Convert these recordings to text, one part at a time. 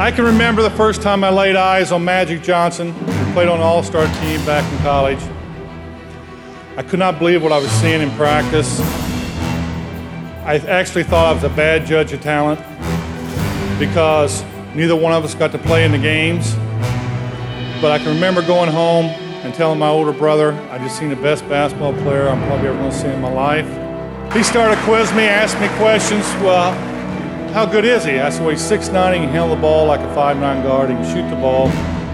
I can remember the first time I laid eyes on Magic Johnson, who played on an all star team back in college. I could not believe what I was seeing in practice. I actually thought I was a bad judge of talent because neither one of us got to play in the games. But I can remember going home and telling my older brother I just seen the best basketball player I'm probably ever going to see in my life. He started to quiz me, ask me questions. Well, how good is he? I said, well, he's 6'9", he can handle the ball like a 5'9 guard, he can shoot the ball,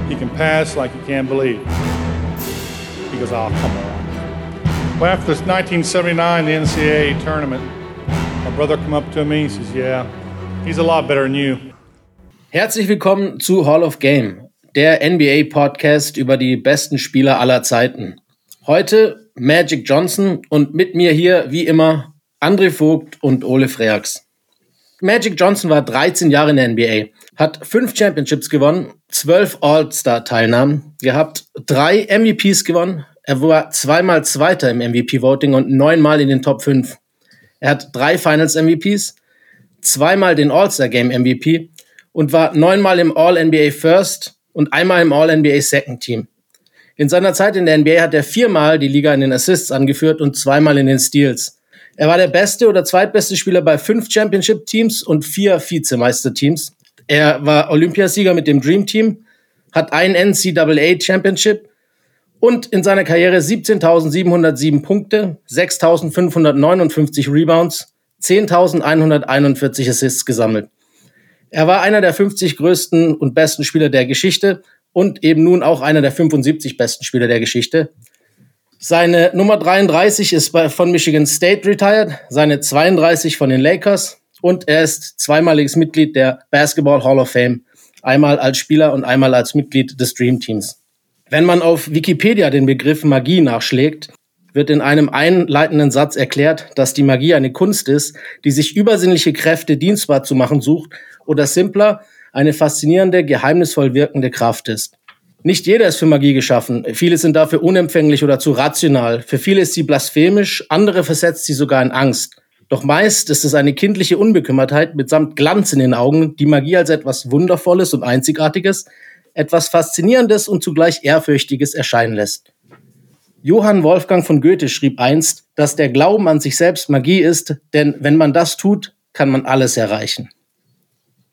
he can pass like you can't believe. He goes, oh, come on. Well, after this 1979, the NCAA tournament, my brother come up to me, he says, yeah, he's a lot better than you. Herzlich willkommen zu Hall of Game, der NBA-Podcast über die besten Spieler aller Zeiten. Heute Magic Johnson und mit mir hier, wie immer, André Vogt und Ole Freaks. Magic Johnson war 13 Jahre in der NBA, hat fünf Championships gewonnen, zwölf All-Star-Teilnahmen gehabt, drei MVPs gewonnen. Er war zweimal Zweiter im MVP-Voting und neunmal in den Top 5. Er hat drei Finals-MVPs, zweimal den All-Star-Game-MVP und war neunmal im All-NBA First und einmal im All-NBA Second Team. In seiner Zeit in der NBA hat er viermal die Liga in den Assists angeführt und zweimal in den Steals. Er war der beste oder zweitbeste Spieler bei fünf Championship-Teams und vier Vizemeister-Teams. Er war Olympiasieger mit dem Dream Team, hat ein NCAA Championship und in seiner Karriere 17.707 Punkte, 6.559 Rebounds, 10.141 Assists gesammelt. Er war einer der 50 größten und besten Spieler der Geschichte und eben nun auch einer der 75 besten Spieler der Geschichte. Seine Nummer 33 ist bei, von Michigan State retired, seine 32 von den Lakers und er ist zweimaliges Mitglied der Basketball Hall of Fame, einmal als Spieler und einmal als Mitglied des Dream Teams. Wenn man auf Wikipedia den Begriff Magie nachschlägt, wird in einem einleitenden Satz erklärt, dass die Magie eine Kunst ist, die sich übersinnliche Kräfte dienstbar zu machen sucht oder simpler eine faszinierende, geheimnisvoll wirkende Kraft ist. Nicht jeder ist für Magie geschaffen. Viele sind dafür unempfänglich oder zu rational. Für viele ist sie blasphemisch, andere versetzt sie sogar in Angst. Doch meist ist es eine kindliche Unbekümmertheit mitsamt Glanz in den Augen, die Magie als etwas Wundervolles und Einzigartiges, etwas Faszinierendes und zugleich Ehrfürchtiges erscheinen lässt. Johann Wolfgang von Goethe schrieb einst, dass der Glauben an sich selbst Magie ist, denn wenn man das tut, kann man alles erreichen.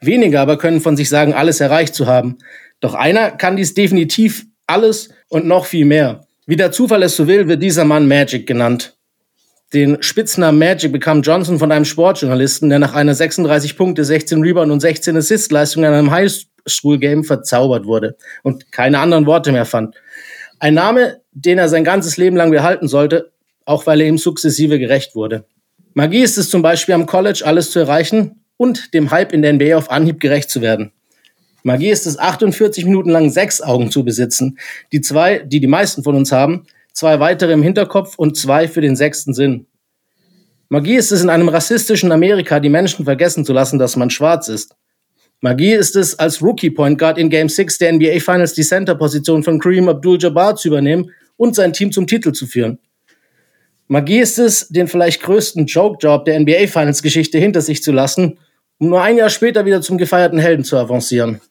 Wenige aber können von sich sagen, alles erreicht zu haben. Doch einer kann dies definitiv alles und noch viel mehr. Wie der Zufall es so will, wird dieser Mann Magic genannt. Den Spitznamen Magic bekam Johnson von einem Sportjournalisten, der nach einer 36 Punkte, 16 Rebound und 16 Assist-Leistung in einem Highschool-Game verzaubert wurde und keine anderen Worte mehr fand. Ein Name, den er sein ganzes Leben lang behalten sollte, auch weil er ihm sukzessive gerecht wurde. Magie ist es zum Beispiel am College alles zu erreichen und dem Hype in der NBA auf Anhieb gerecht zu werden. Magie ist es, 48 Minuten lang sechs Augen zu besitzen. Die zwei, die die meisten von uns haben, zwei weitere im Hinterkopf und zwei für den sechsten Sinn. Magie ist es, in einem rassistischen Amerika die Menschen vergessen zu lassen, dass man schwarz ist. Magie ist es, als Rookie Point Guard in Game 6 der NBA Finals die Center-Position von Kareem Abdul-Jabbar zu übernehmen und sein Team zum Titel zu führen. Magie ist es, den vielleicht größten Joke-Job der NBA Finals-Geschichte hinter sich zu lassen, um nur ein Jahr später wieder zum gefeierten Helden zu avancieren.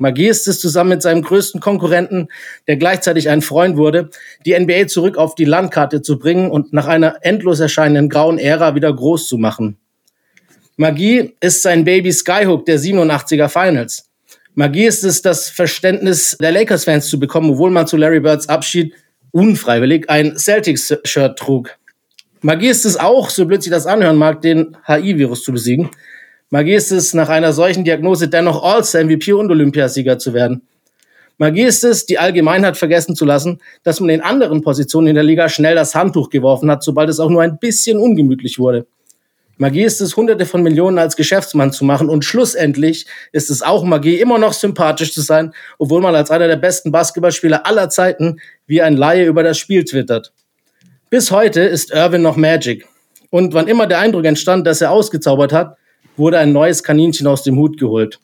Magie ist es zusammen mit seinem größten Konkurrenten, der gleichzeitig ein Freund wurde, die NBA zurück auf die Landkarte zu bringen und nach einer endlos erscheinenden grauen Ära wieder groß zu machen. Magie ist sein Baby Skyhook der 87er Finals. Magie ist es, das Verständnis der Lakers-Fans zu bekommen, obwohl man zu Larry Birds Abschied unfreiwillig ein Celtics-Shirt trug. Magie ist es auch, so blöd sich das anhören mag, den HI-Virus zu besiegen. Magie ist es, nach einer solchen Diagnose dennoch All-Star, MVP und Olympiasieger zu werden. Magie ist es, die Allgemeinheit vergessen zu lassen, dass man in anderen Positionen in der Liga schnell das Handtuch geworfen hat, sobald es auch nur ein bisschen ungemütlich wurde. Magie ist es, hunderte von Millionen als Geschäftsmann zu machen und schlussendlich ist es auch Magie, immer noch sympathisch zu sein, obwohl man als einer der besten Basketballspieler aller Zeiten wie ein Laie über das Spiel twittert. Bis heute ist Irvin noch Magic. Und wann immer der Eindruck entstand, dass er ausgezaubert hat, wurde ein neues Kaninchen aus dem Hut geholt.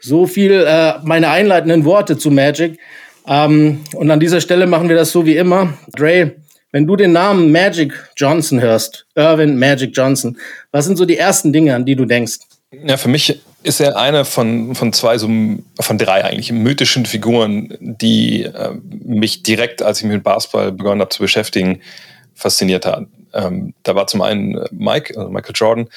So viel äh, meine einleitenden Worte zu Magic. Ähm, und an dieser Stelle machen wir das so wie immer. Dre, wenn du den Namen Magic Johnson hörst, Irvin Magic Johnson, was sind so die ersten Dinge, an die du denkst? Ja, für mich ist er eine von, von zwei, so, von drei eigentlich mythischen Figuren, die äh, mich direkt, als ich mich mit Basketball begonnen habe zu beschäftigen, fasziniert hat. Ähm, da war zum einen äh, Mike, also Michael Jordan.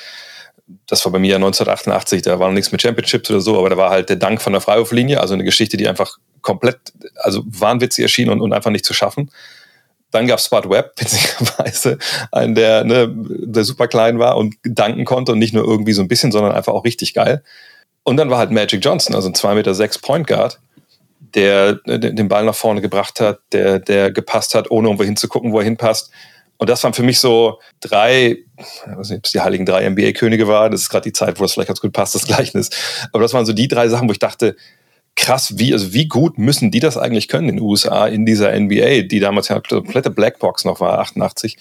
Das war bei mir 1988, da war noch nichts mit Championships oder so, aber da war halt der Dank von der Freiwurflinie, also eine Geschichte, die einfach komplett, also wahnwitzig erschien und, und einfach nicht zu schaffen. Dann gab es Spot Webb, witzigerweise, einen, der, ne, der super klein war und danken konnte und nicht nur irgendwie so ein bisschen, sondern einfach auch richtig geil. Und dann war halt Magic Johnson, also ein 2,6 Meter Point Guard, der den Ball nach vorne gebracht hat, der, der gepasst hat, ohne irgendwo hinzugucken, wo er hinpasst. Und das waren für mich so drei, ich weiß nicht, ob es die heiligen drei NBA-Könige waren. Das ist gerade die Zeit, wo es vielleicht ganz gut passt, das Gleichnis. Aber das waren so die drei Sachen, wo ich dachte, krass, wie, also wie gut müssen die das eigentlich können in den USA, in dieser NBA, die damals ja komplette Blackbox noch war, 88,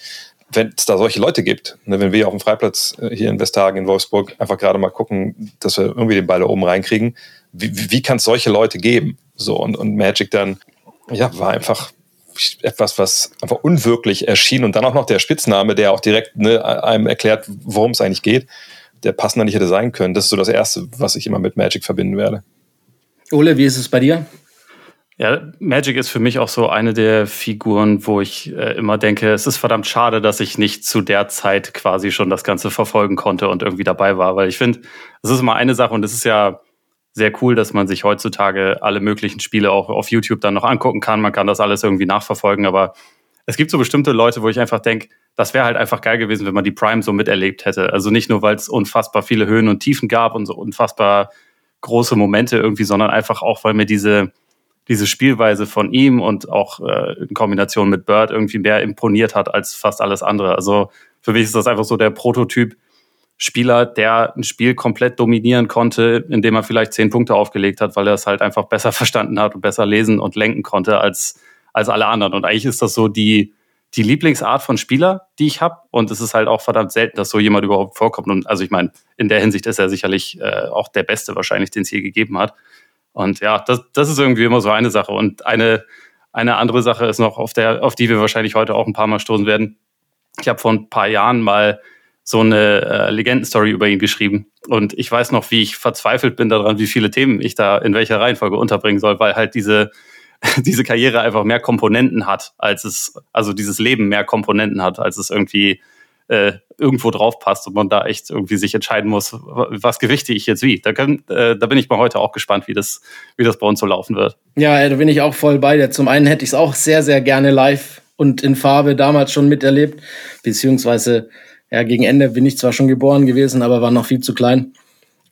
wenn es da solche Leute gibt, ne, wenn wir auf dem Freiplatz äh, hier in Westhagen in Wolfsburg einfach gerade mal gucken, dass wir irgendwie den Ball da oben reinkriegen, wie, wie kann es solche Leute geben? So, und, und Magic dann, ja, war einfach etwas, was einfach unwirklich erschien und dann auch noch der Spitzname, der auch direkt ne, einem erklärt, worum es eigentlich geht, der passender nicht hätte sein können. Das ist so das Erste, was ich immer mit Magic verbinden werde. Ole, wie ist es bei dir? Ja, Magic ist für mich auch so eine der Figuren, wo ich äh, immer denke, es ist verdammt schade, dass ich nicht zu der Zeit quasi schon das Ganze verfolgen konnte und irgendwie dabei war, weil ich finde, es ist immer eine Sache und es ist ja sehr cool, dass man sich heutzutage alle möglichen Spiele auch auf YouTube dann noch angucken kann. Man kann das alles irgendwie nachverfolgen, aber es gibt so bestimmte Leute, wo ich einfach denke, das wäre halt einfach geil gewesen, wenn man die Prime so miterlebt hätte. Also nicht nur, weil es unfassbar viele Höhen und Tiefen gab und so unfassbar große Momente irgendwie, sondern einfach auch, weil mir diese, diese Spielweise von ihm und auch äh, in Kombination mit Bird irgendwie mehr imponiert hat als fast alles andere. Also für mich ist das einfach so der Prototyp Spieler, der ein Spiel komplett dominieren konnte, indem er vielleicht zehn Punkte aufgelegt hat, weil er es halt einfach besser verstanden hat und besser lesen und lenken konnte als, als alle anderen. Und eigentlich ist das so die, die Lieblingsart von Spieler, die ich habe. Und es ist halt auch verdammt selten, dass so jemand überhaupt vorkommt. Und also ich meine, in der Hinsicht ist er sicherlich äh, auch der Beste wahrscheinlich, den es je gegeben hat. Und ja, das, das ist irgendwie immer so eine Sache. Und eine, eine andere Sache ist noch, auf, der, auf die wir wahrscheinlich heute auch ein paar Mal stoßen werden. Ich habe vor ein paar Jahren mal so eine äh, Legendenstory über ihn geschrieben. Und ich weiß noch, wie ich verzweifelt bin daran, wie viele Themen ich da in welcher Reihenfolge unterbringen soll, weil halt diese diese Karriere einfach mehr Komponenten hat, als es, also dieses Leben mehr Komponenten hat, als es irgendwie äh, irgendwo drauf passt und man da echt irgendwie sich entscheiden muss, was gewichte ich jetzt wie. Da, können, äh, da bin ich mal heute auch gespannt, wie das, wie das bei uns so laufen wird. Ja, da bin ich auch voll bei dir. Zum einen hätte ich es auch sehr, sehr gerne live und in Farbe damals schon miterlebt, beziehungsweise ja, gegen Ende bin ich zwar schon geboren gewesen, aber war noch viel zu klein.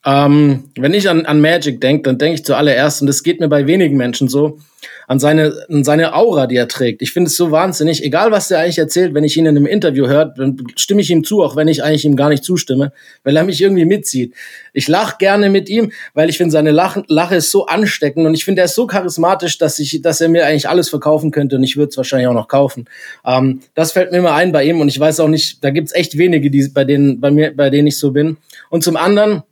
Ähm, wenn ich an, an Magic denke, dann denke ich zuallererst, und das geht mir bei wenigen Menschen so, an seine, an seine Aura, die er trägt. Ich finde es so wahnsinnig, egal was der eigentlich erzählt, wenn ich ihn in einem Interview hört, dann stimme ich ihm zu, auch wenn ich eigentlich ihm gar nicht zustimme, weil er mich irgendwie mitzieht. Ich lache gerne mit ihm, weil ich finde, seine Lache, Lache ist so ansteckend und ich finde, er ist so charismatisch, dass ich, dass er mir eigentlich alles verkaufen könnte und ich würde es wahrscheinlich auch noch kaufen. Ähm, das fällt mir immer ein bei ihm und ich weiß auch nicht, da gibt's echt wenige, die, bei denen, bei mir, bei denen ich so bin. Und zum anderen,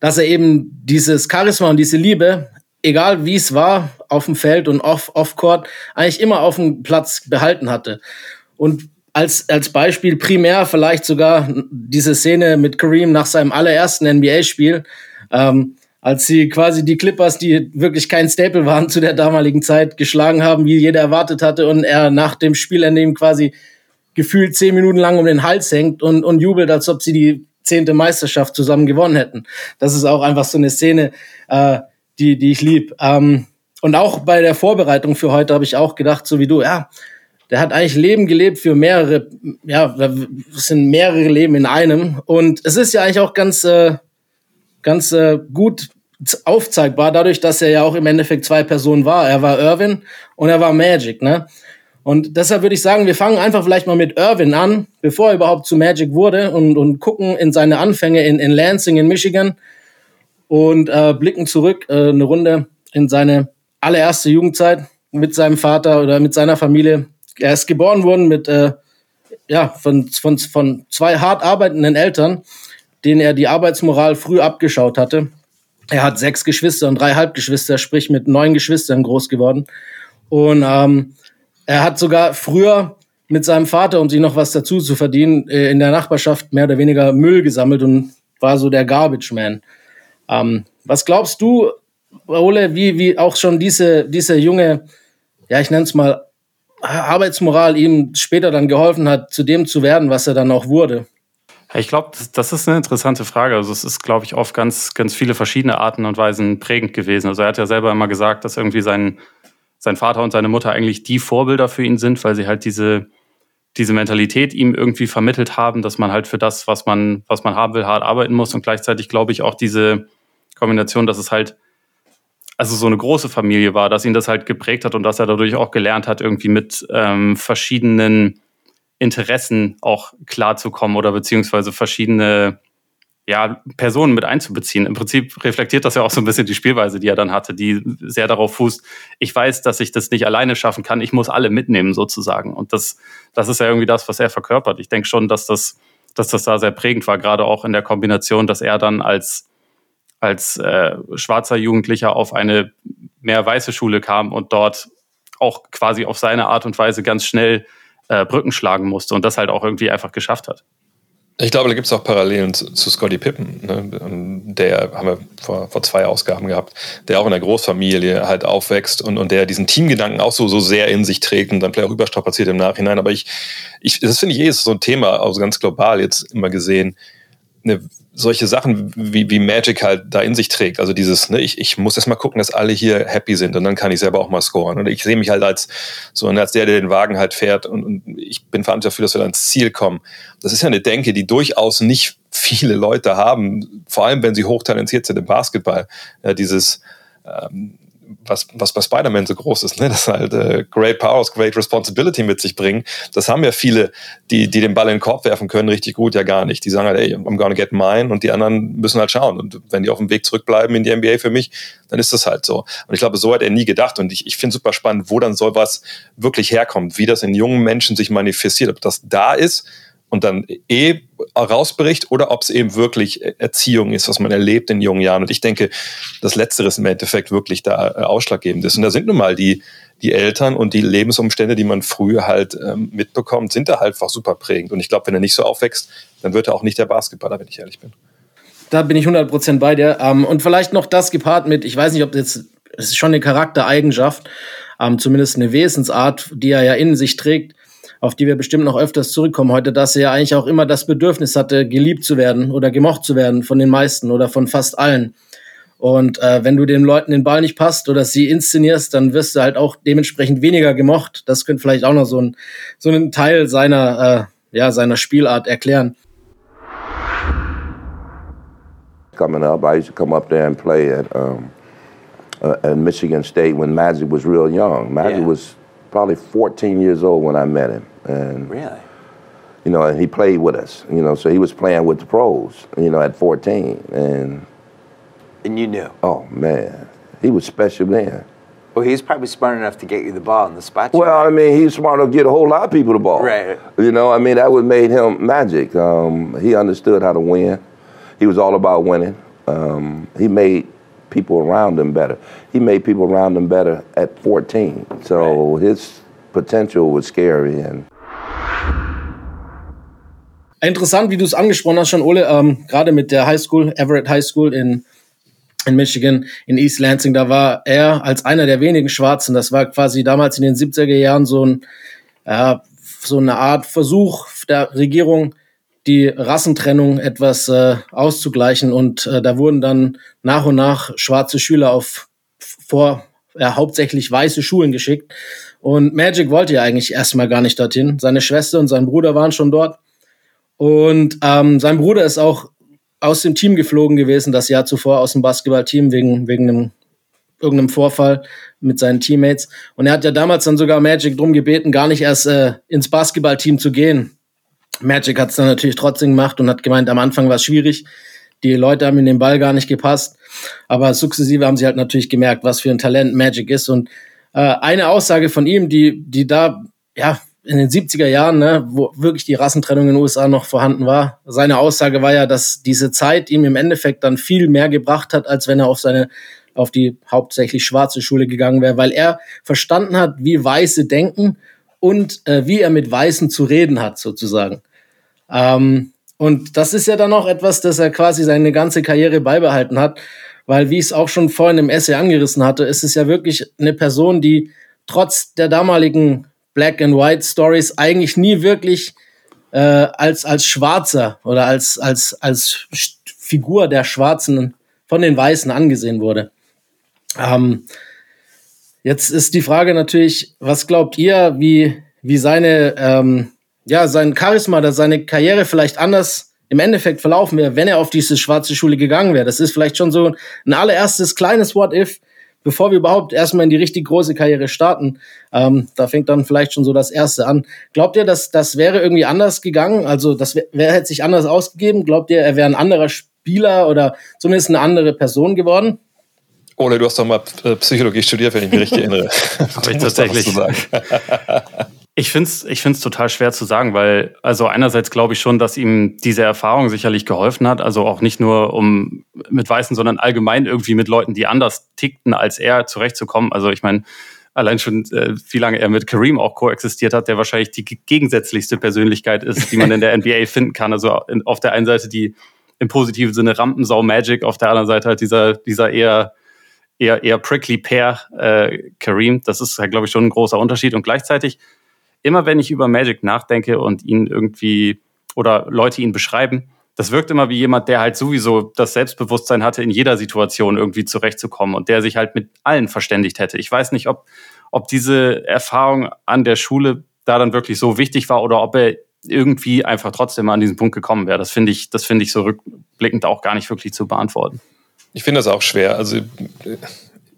dass er eben dieses Charisma und diese Liebe, egal wie es war, auf dem Feld und off, off Court, eigentlich immer auf dem Platz behalten hatte. Und als, als Beispiel primär vielleicht sogar diese Szene mit Kareem nach seinem allerersten NBA-Spiel, ähm, als sie quasi die Clippers, die wirklich kein Staple waren zu der damaligen Zeit, geschlagen haben, wie jeder erwartet hatte, und er nach dem Spielende ihm quasi gefühlt zehn Minuten lang um den Hals hängt und, und jubelt, als ob sie die zehnte Meisterschaft zusammen gewonnen hätten. Das ist auch einfach so eine Szene, äh, die, die ich lieb. Ähm, und auch bei der Vorbereitung für heute habe ich auch gedacht, so wie du, ja, der hat eigentlich Leben gelebt für mehrere, ja, es sind mehrere Leben in einem. Und es ist ja eigentlich auch ganz, äh, ganz äh, gut aufzeigbar, dadurch, dass er ja auch im Endeffekt zwei Personen war. Er war Irvin und er war Magic, ne? Und deshalb würde ich sagen, wir fangen einfach vielleicht mal mit Irvin an, bevor er überhaupt zu Magic wurde und, und gucken in seine Anfänge in, in Lansing in Michigan und äh, blicken zurück äh, eine Runde in seine allererste Jugendzeit mit seinem Vater oder mit seiner Familie. Er ist geboren worden mit äh, ja von, von, von zwei hart arbeitenden Eltern, denen er die Arbeitsmoral früh abgeschaut hatte. Er hat sechs Geschwister und drei Halbgeschwister, sprich mit neun Geschwistern groß geworden. Und ähm, er hat sogar früher mit seinem Vater, um sich noch was dazu zu verdienen, äh, in der Nachbarschaft mehr oder weniger Müll gesammelt und war so der Garbage Man. Ähm, was glaubst du, Ole, wie, wie auch schon diese, diese junge, ja, ich nenne es mal, Arbeitsmoral ihm später dann geholfen hat, zu dem zu werden, was er dann auch wurde? Ich glaube, das ist eine interessante Frage. Also es ist, glaube ich, auf ganz, ganz viele verschiedene Arten und Weisen prägend gewesen. Also er hat ja selber immer gesagt, dass irgendwie sein, sein Vater und seine Mutter eigentlich die Vorbilder für ihn sind, weil sie halt diese, diese Mentalität ihm irgendwie vermittelt haben, dass man halt für das, was man, was man haben will, hart arbeiten muss. Und gleichzeitig glaube ich auch diese Kombination, dass es halt also so eine große Familie war, dass ihn das halt geprägt hat und dass er dadurch auch gelernt hat, irgendwie mit ähm, verschiedenen Interessen auch klarzukommen oder beziehungsweise verschiedene ja, Personen mit einzubeziehen. Im Prinzip reflektiert das ja auch so ein bisschen die Spielweise, die er dann hatte, die sehr darauf fußt, ich weiß, dass ich das nicht alleine schaffen kann, ich muss alle mitnehmen sozusagen. Und das, das ist ja irgendwie das, was er verkörpert. Ich denke schon, dass das, dass das da sehr prägend war, gerade auch in der Kombination, dass er dann als als äh, schwarzer Jugendlicher auf eine mehr weiße Schule kam und dort auch quasi auf seine Art und Weise ganz schnell äh, Brücken schlagen musste und das halt auch irgendwie einfach geschafft hat. Ich glaube, da gibt es auch Parallelen zu, zu Scotty Pippen. Ne? Der haben wir vor, vor zwei Ausgaben gehabt, der auch in der Großfamilie halt aufwächst und, und der diesen Teamgedanken auch so, so sehr in sich trägt und dann vielleicht auch überstrapaziert im Nachhinein. Aber ich, ich das finde ich eh ist so ein Thema, also ganz global jetzt immer gesehen. Ne, solche Sachen wie, wie Magic halt da in sich trägt. Also dieses, ne, ich, ich muss erst mal gucken, dass alle hier happy sind und dann kann ich selber auch mal scoren. Und ich sehe mich halt als so als der, der den Wagen halt fährt und, und ich bin verantwortlich dafür, dass wir ins Ziel kommen. Das ist ja eine Denke, die durchaus nicht viele Leute haben, vor allem wenn sie hochtalentiert sind im Basketball. Ja, dieses ähm, was, was bei Spider-Man so groß ist, ne? dass halt äh, Great Powers, Great Responsibility mit sich bringen. Das haben ja viele, die, die den Ball in den Korb werfen können, richtig gut ja gar nicht. Die sagen halt, ey, I'm gonna get mine und die anderen müssen halt schauen. Und wenn die auf dem Weg zurückbleiben in die NBA für mich, dann ist das halt so. Und ich glaube, so hat er nie gedacht. Und ich, ich finde super spannend, wo dann so was wirklich herkommt, wie das in jungen Menschen sich manifestiert, ob das da ist und dann eh rausbricht oder ob es eben wirklich Erziehung ist, was man erlebt in jungen Jahren. Und ich denke, das Letztere ist im Endeffekt wirklich da äh, ausschlaggebend ist. Und da sind nun mal die, die Eltern und die Lebensumstände, die man früher halt ähm, mitbekommt, sind da halt einfach super prägend. Und ich glaube, wenn er nicht so aufwächst, dann wird er auch nicht der Basketballer, wenn ich ehrlich bin. Da bin ich 100% bei dir. Ähm, und vielleicht noch das gepaart mit, ich weiß nicht, ob das, das ist schon eine Charaktereigenschaft, ähm, zumindest eine Wesensart, die er ja in sich trägt auf die wir bestimmt noch öfters zurückkommen heute, dass er ja eigentlich auch immer das Bedürfnis hatte, geliebt zu werden oder gemocht zu werden von den meisten oder von fast allen. Und äh, wenn du den Leuten den Ball nicht passt oder sie inszenierst, dann wirst du halt auch dementsprechend weniger gemocht. Das könnte vielleicht auch noch so ein, so einen Teil seiner, äh, ja, seiner Spielart erklären. Coming up, I used to come up there and play at, um, uh, at Michigan State when Magic was real young. Magic yeah. was probably 14 years old when I met him. And really? You know, and he played with us. You know, so he was playing with the pros. You know, at 14, and and you knew. Oh man, he was special then. Well, he's probably smart enough to get you the ball in the spot. Well, I mean, he's smart enough to get a whole lot of people the ball. Right. You know, I mean, that would made him magic. Um, he understood how to win. He was all about winning. Um, he made people around him better. He made people around him better at 14. So right. his potential was scary. And Interessant, wie du es angesprochen hast schon, Ole, ähm, gerade mit der High School, Everett High School in, in Michigan, in East Lansing, da war er als einer der wenigen Schwarzen, das war quasi damals in den 70er Jahren so ein, ja, so eine Art Versuch der Regierung, die Rassentrennung etwas äh, auszugleichen. Und äh, da wurden dann nach und nach schwarze Schüler auf vor ja, hauptsächlich weiße Schulen geschickt. Und Magic wollte ja eigentlich erstmal gar nicht dorthin. Seine Schwester und sein Bruder waren schon dort. Und ähm, sein Bruder ist auch aus dem Team geflogen gewesen, das Jahr zuvor aus dem Basketballteam wegen, wegen einem, irgendeinem Vorfall mit seinen Teammates. Und er hat ja damals dann sogar Magic drum gebeten, gar nicht erst äh, ins Basketballteam zu gehen, Magic hat es dann natürlich trotzdem gemacht und hat gemeint, am Anfang war es schwierig. Die Leute haben in den Ball gar nicht gepasst. Aber sukzessive haben sie halt natürlich gemerkt, was für ein Talent Magic ist. Und äh, eine Aussage von ihm, die, die da, ja, in den 70er Jahren, ne, wo wirklich die Rassentrennung in den USA noch vorhanden war. Seine Aussage war ja, dass diese Zeit ihm im Endeffekt dann viel mehr gebracht hat, als wenn er auf seine auf die hauptsächlich schwarze Schule gegangen wäre, weil er verstanden hat, wie Weiße denken und äh, wie er mit Weißen zu reden hat, sozusagen. Ähm, Und das ist ja dann auch etwas, das er quasi seine ganze Karriere beibehalten hat, weil wie ich es auch schon vorhin im Essay angerissen hatte, ist es ja wirklich eine Person, die trotz der damaligen Black and White Stories eigentlich nie wirklich äh, als als Schwarzer oder als als als Figur der Schwarzen von den Weißen angesehen wurde. Ähm, jetzt ist die Frage natürlich, was glaubt ihr, wie wie seine ähm, ja sein Charisma oder seine Karriere vielleicht anders im Endeffekt verlaufen wäre, wenn er auf diese schwarze Schule gegangen wäre? Das ist vielleicht schon so ein allererstes kleines What if bevor wir überhaupt erstmal in die richtig große Karriere starten, ähm, da fängt dann vielleicht schon so das Erste an. Glaubt ihr, dass das wäre irgendwie anders gegangen? Also das wer hätte sich anders ausgegeben? Glaubt ihr, er wäre ein anderer Spieler oder zumindest eine andere Person geworden? Ole, du hast doch mal äh, Psychologie studiert, wenn ich mich richtig erinnere. Habe ich tatsächlich. Ich finde es ich find's total schwer zu sagen, weil, also einerseits glaube ich schon, dass ihm diese Erfahrung sicherlich geholfen hat. Also auch nicht nur um mit Weißen, sondern allgemein irgendwie mit Leuten, die anders tickten als er, zurechtzukommen. Also ich meine, allein schon, äh, wie lange er mit Kareem auch koexistiert hat, der wahrscheinlich die gegensätzlichste Persönlichkeit ist, die man in der NBA finden kann. Also auf der einen Seite die im positiven Sinne Rampensau Magic, auf der anderen Seite halt dieser, dieser eher eher, eher prickly Pair äh, Kareem. Das ist, halt, glaube ich, schon ein großer Unterschied. Und gleichzeitig immer wenn ich über Magic nachdenke und ihn irgendwie oder Leute ihn beschreiben, das wirkt immer wie jemand, der halt sowieso das Selbstbewusstsein hatte, in jeder Situation irgendwie zurechtzukommen und der sich halt mit allen verständigt hätte. Ich weiß nicht, ob, ob diese Erfahrung an der Schule da dann wirklich so wichtig war oder ob er irgendwie einfach trotzdem an diesen Punkt gekommen wäre. Das finde ich, das finde ich so rückblickend auch gar nicht wirklich zu beantworten. Ich finde das auch schwer. Also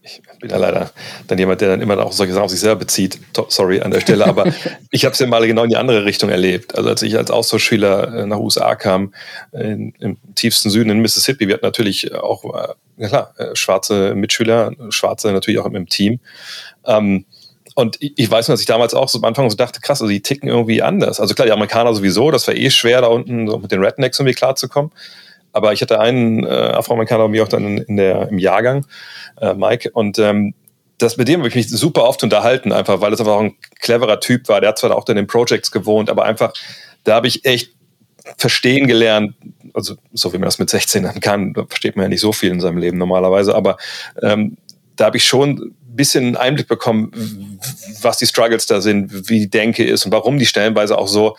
ich bin ja leider dann jemand, der dann immer auch solche Sachen auf sich selber bezieht. Sorry an der Stelle, aber ich habe es ja mal genau in die andere Richtung erlebt. Also als ich als Austauschschüler äh, nach USA kam, in, im tiefsten Süden in Mississippi, wir hatten natürlich auch, äh, ja klar, äh, schwarze Mitschüler, schwarze natürlich auch im Team. Ähm, und ich weiß nur, dass ich damals auch so am Anfang so dachte, krass, also die ticken irgendwie anders. Also klar, die Amerikaner sowieso, das war eh schwer, da unten so mit den Rednecks irgendwie klarzukommen. Aber ich hatte einen äh, Afroamerikaner bei mir auch dann in der, im Jahrgang, äh, Mike, und ähm, das mit dem habe ich mich super oft unterhalten, einfach weil es einfach auch ein cleverer Typ war. Der hat zwar auch in den Projects gewohnt, aber einfach, da habe ich echt verstehen gelernt, also so wie man das mit 16 dann kann, da versteht man ja nicht so viel in seinem Leben normalerweise, aber ähm, da habe ich schon ein bisschen einen Einblick bekommen, was die Struggles da sind, wie die Denke ist und warum die stellenweise auch so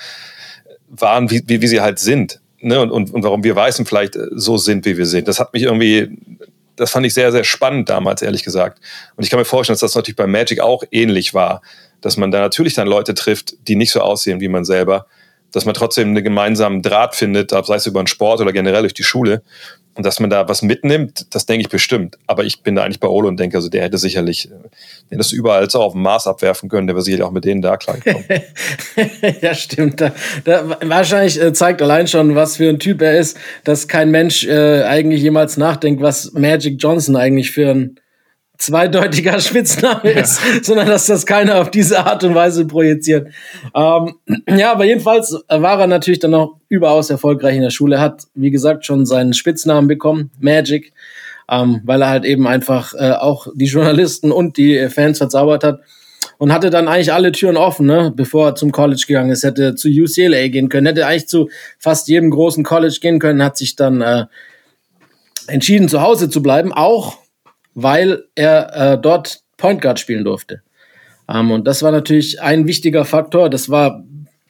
waren, wie, wie, wie sie halt sind ne, und, und, und warum wir Weißen vielleicht äh, so sind, wie wir sind. Das hat mich irgendwie, das fand ich sehr, sehr spannend damals, ehrlich gesagt. Und ich kann mir vorstellen, dass das natürlich bei Magic auch ähnlich war, dass man da natürlich dann Leute trifft, die nicht so aussehen wie man selber, dass man trotzdem einen gemeinsamen Draht findet, sei es über den Sport oder generell durch die Schule und dass man da was mitnimmt, das denke ich bestimmt. Aber ich bin da eigentlich bei Olo und denke, also der hätte sicherlich, den das überall so auf dem Mars abwerfen können, der wäre sicherlich auch mit denen da klargekommen. ja, stimmt. Da, da, wahrscheinlich äh, zeigt allein schon, was für ein Typ er ist, dass kein Mensch äh, eigentlich jemals nachdenkt, was Magic Johnson eigentlich für ein zweideutiger Spitzname ist, sondern dass das keiner auf diese Art und Weise projiziert. Ähm, ja, aber jedenfalls war er natürlich dann noch überaus erfolgreich in der Schule, hat, wie gesagt, schon seinen Spitznamen bekommen, Magic, ähm, weil er halt eben einfach äh, auch die Journalisten und die Fans verzaubert hat und hatte dann eigentlich alle Türen offen, ne, bevor er zum College gegangen ist. Hätte zu UCLA gehen können, hätte eigentlich zu fast jedem großen College gehen können, hat sich dann äh, entschieden, zu Hause zu bleiben, auch weil er äh, dort Point Guard spielen durfte. Ähm, und das war natürlich ein wichtiger Faktor. Das war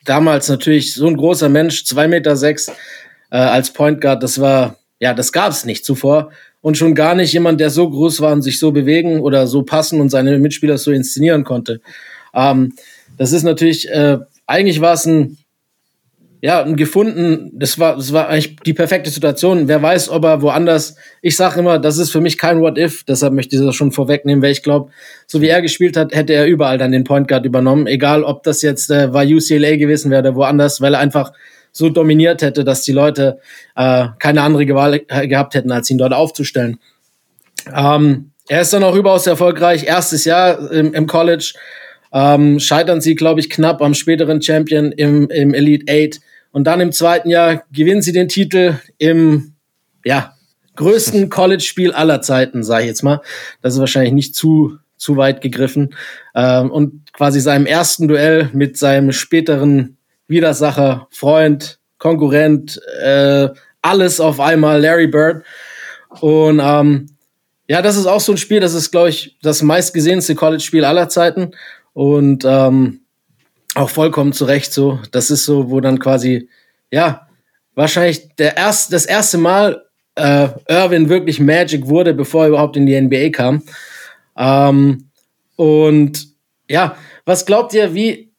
damals natürlich so ein großer Mensch, zwei Meter sechs äh, als Point Guard. Das war, ja, das gab es nicht zuvor. Und schon gar nicht jemand, der so groß war und sich so bewegen oder so passen und seine Mitspieler so inszenieren konnte. Ähm, das ist natürlich, äh, eigentlich war es ein ja, gefunden, das war, das war eigentlich die perfekte Situation. Wer weiß, ob er woanders, ich sage immer, das ist für mich kein What-If, deshalb möchte ich das schon vorwegnehmen, weil ich glaube, so wie er gespielt hat, hätte er überall dann den Point Guard übernommen, egal ob das jetzt äh, war UCLA gewesen wäre oder woanders, weil er einfach so dominiert hätte, dass die Leute äh, keine andere Wahl gehabt hätten, als ihn dort aufzustellen. Ähm, er ist dann auch überaus erfolgreich, erstes Jahr im, im College, ähm, scheitern sie, glaube ich, knapp am späteren Champion im, im Elite Eight und dann im zweiten Jahr gewinnen sie den Titel im, ja, größten College-Spiel aller Zeiten, sage ich jetzt mal. Das ist wahrscheinlich nicht zu, zu weit gegriffen. Ähm, und quasi seinem ersten Duell mit seinem späteren Widersacher, Freund, Konkurrent, äh, alles auf einmal, Larry Bird. Und ähm, ja, das ist auch so ein Spiel, das ist, glaube ich, das meistgesehenste College-Spiel aller Zeiten. Und ähm, auch vollkommen zu Recht so. Das ist so, wo dann quasi, ja, wahrscheinlich der erst, das erste Mal äh, Irvin wirklich Magic wurde, bevor er überhaupt in die NBA kam. Ähm, und ja, was glaubt ihr, wie,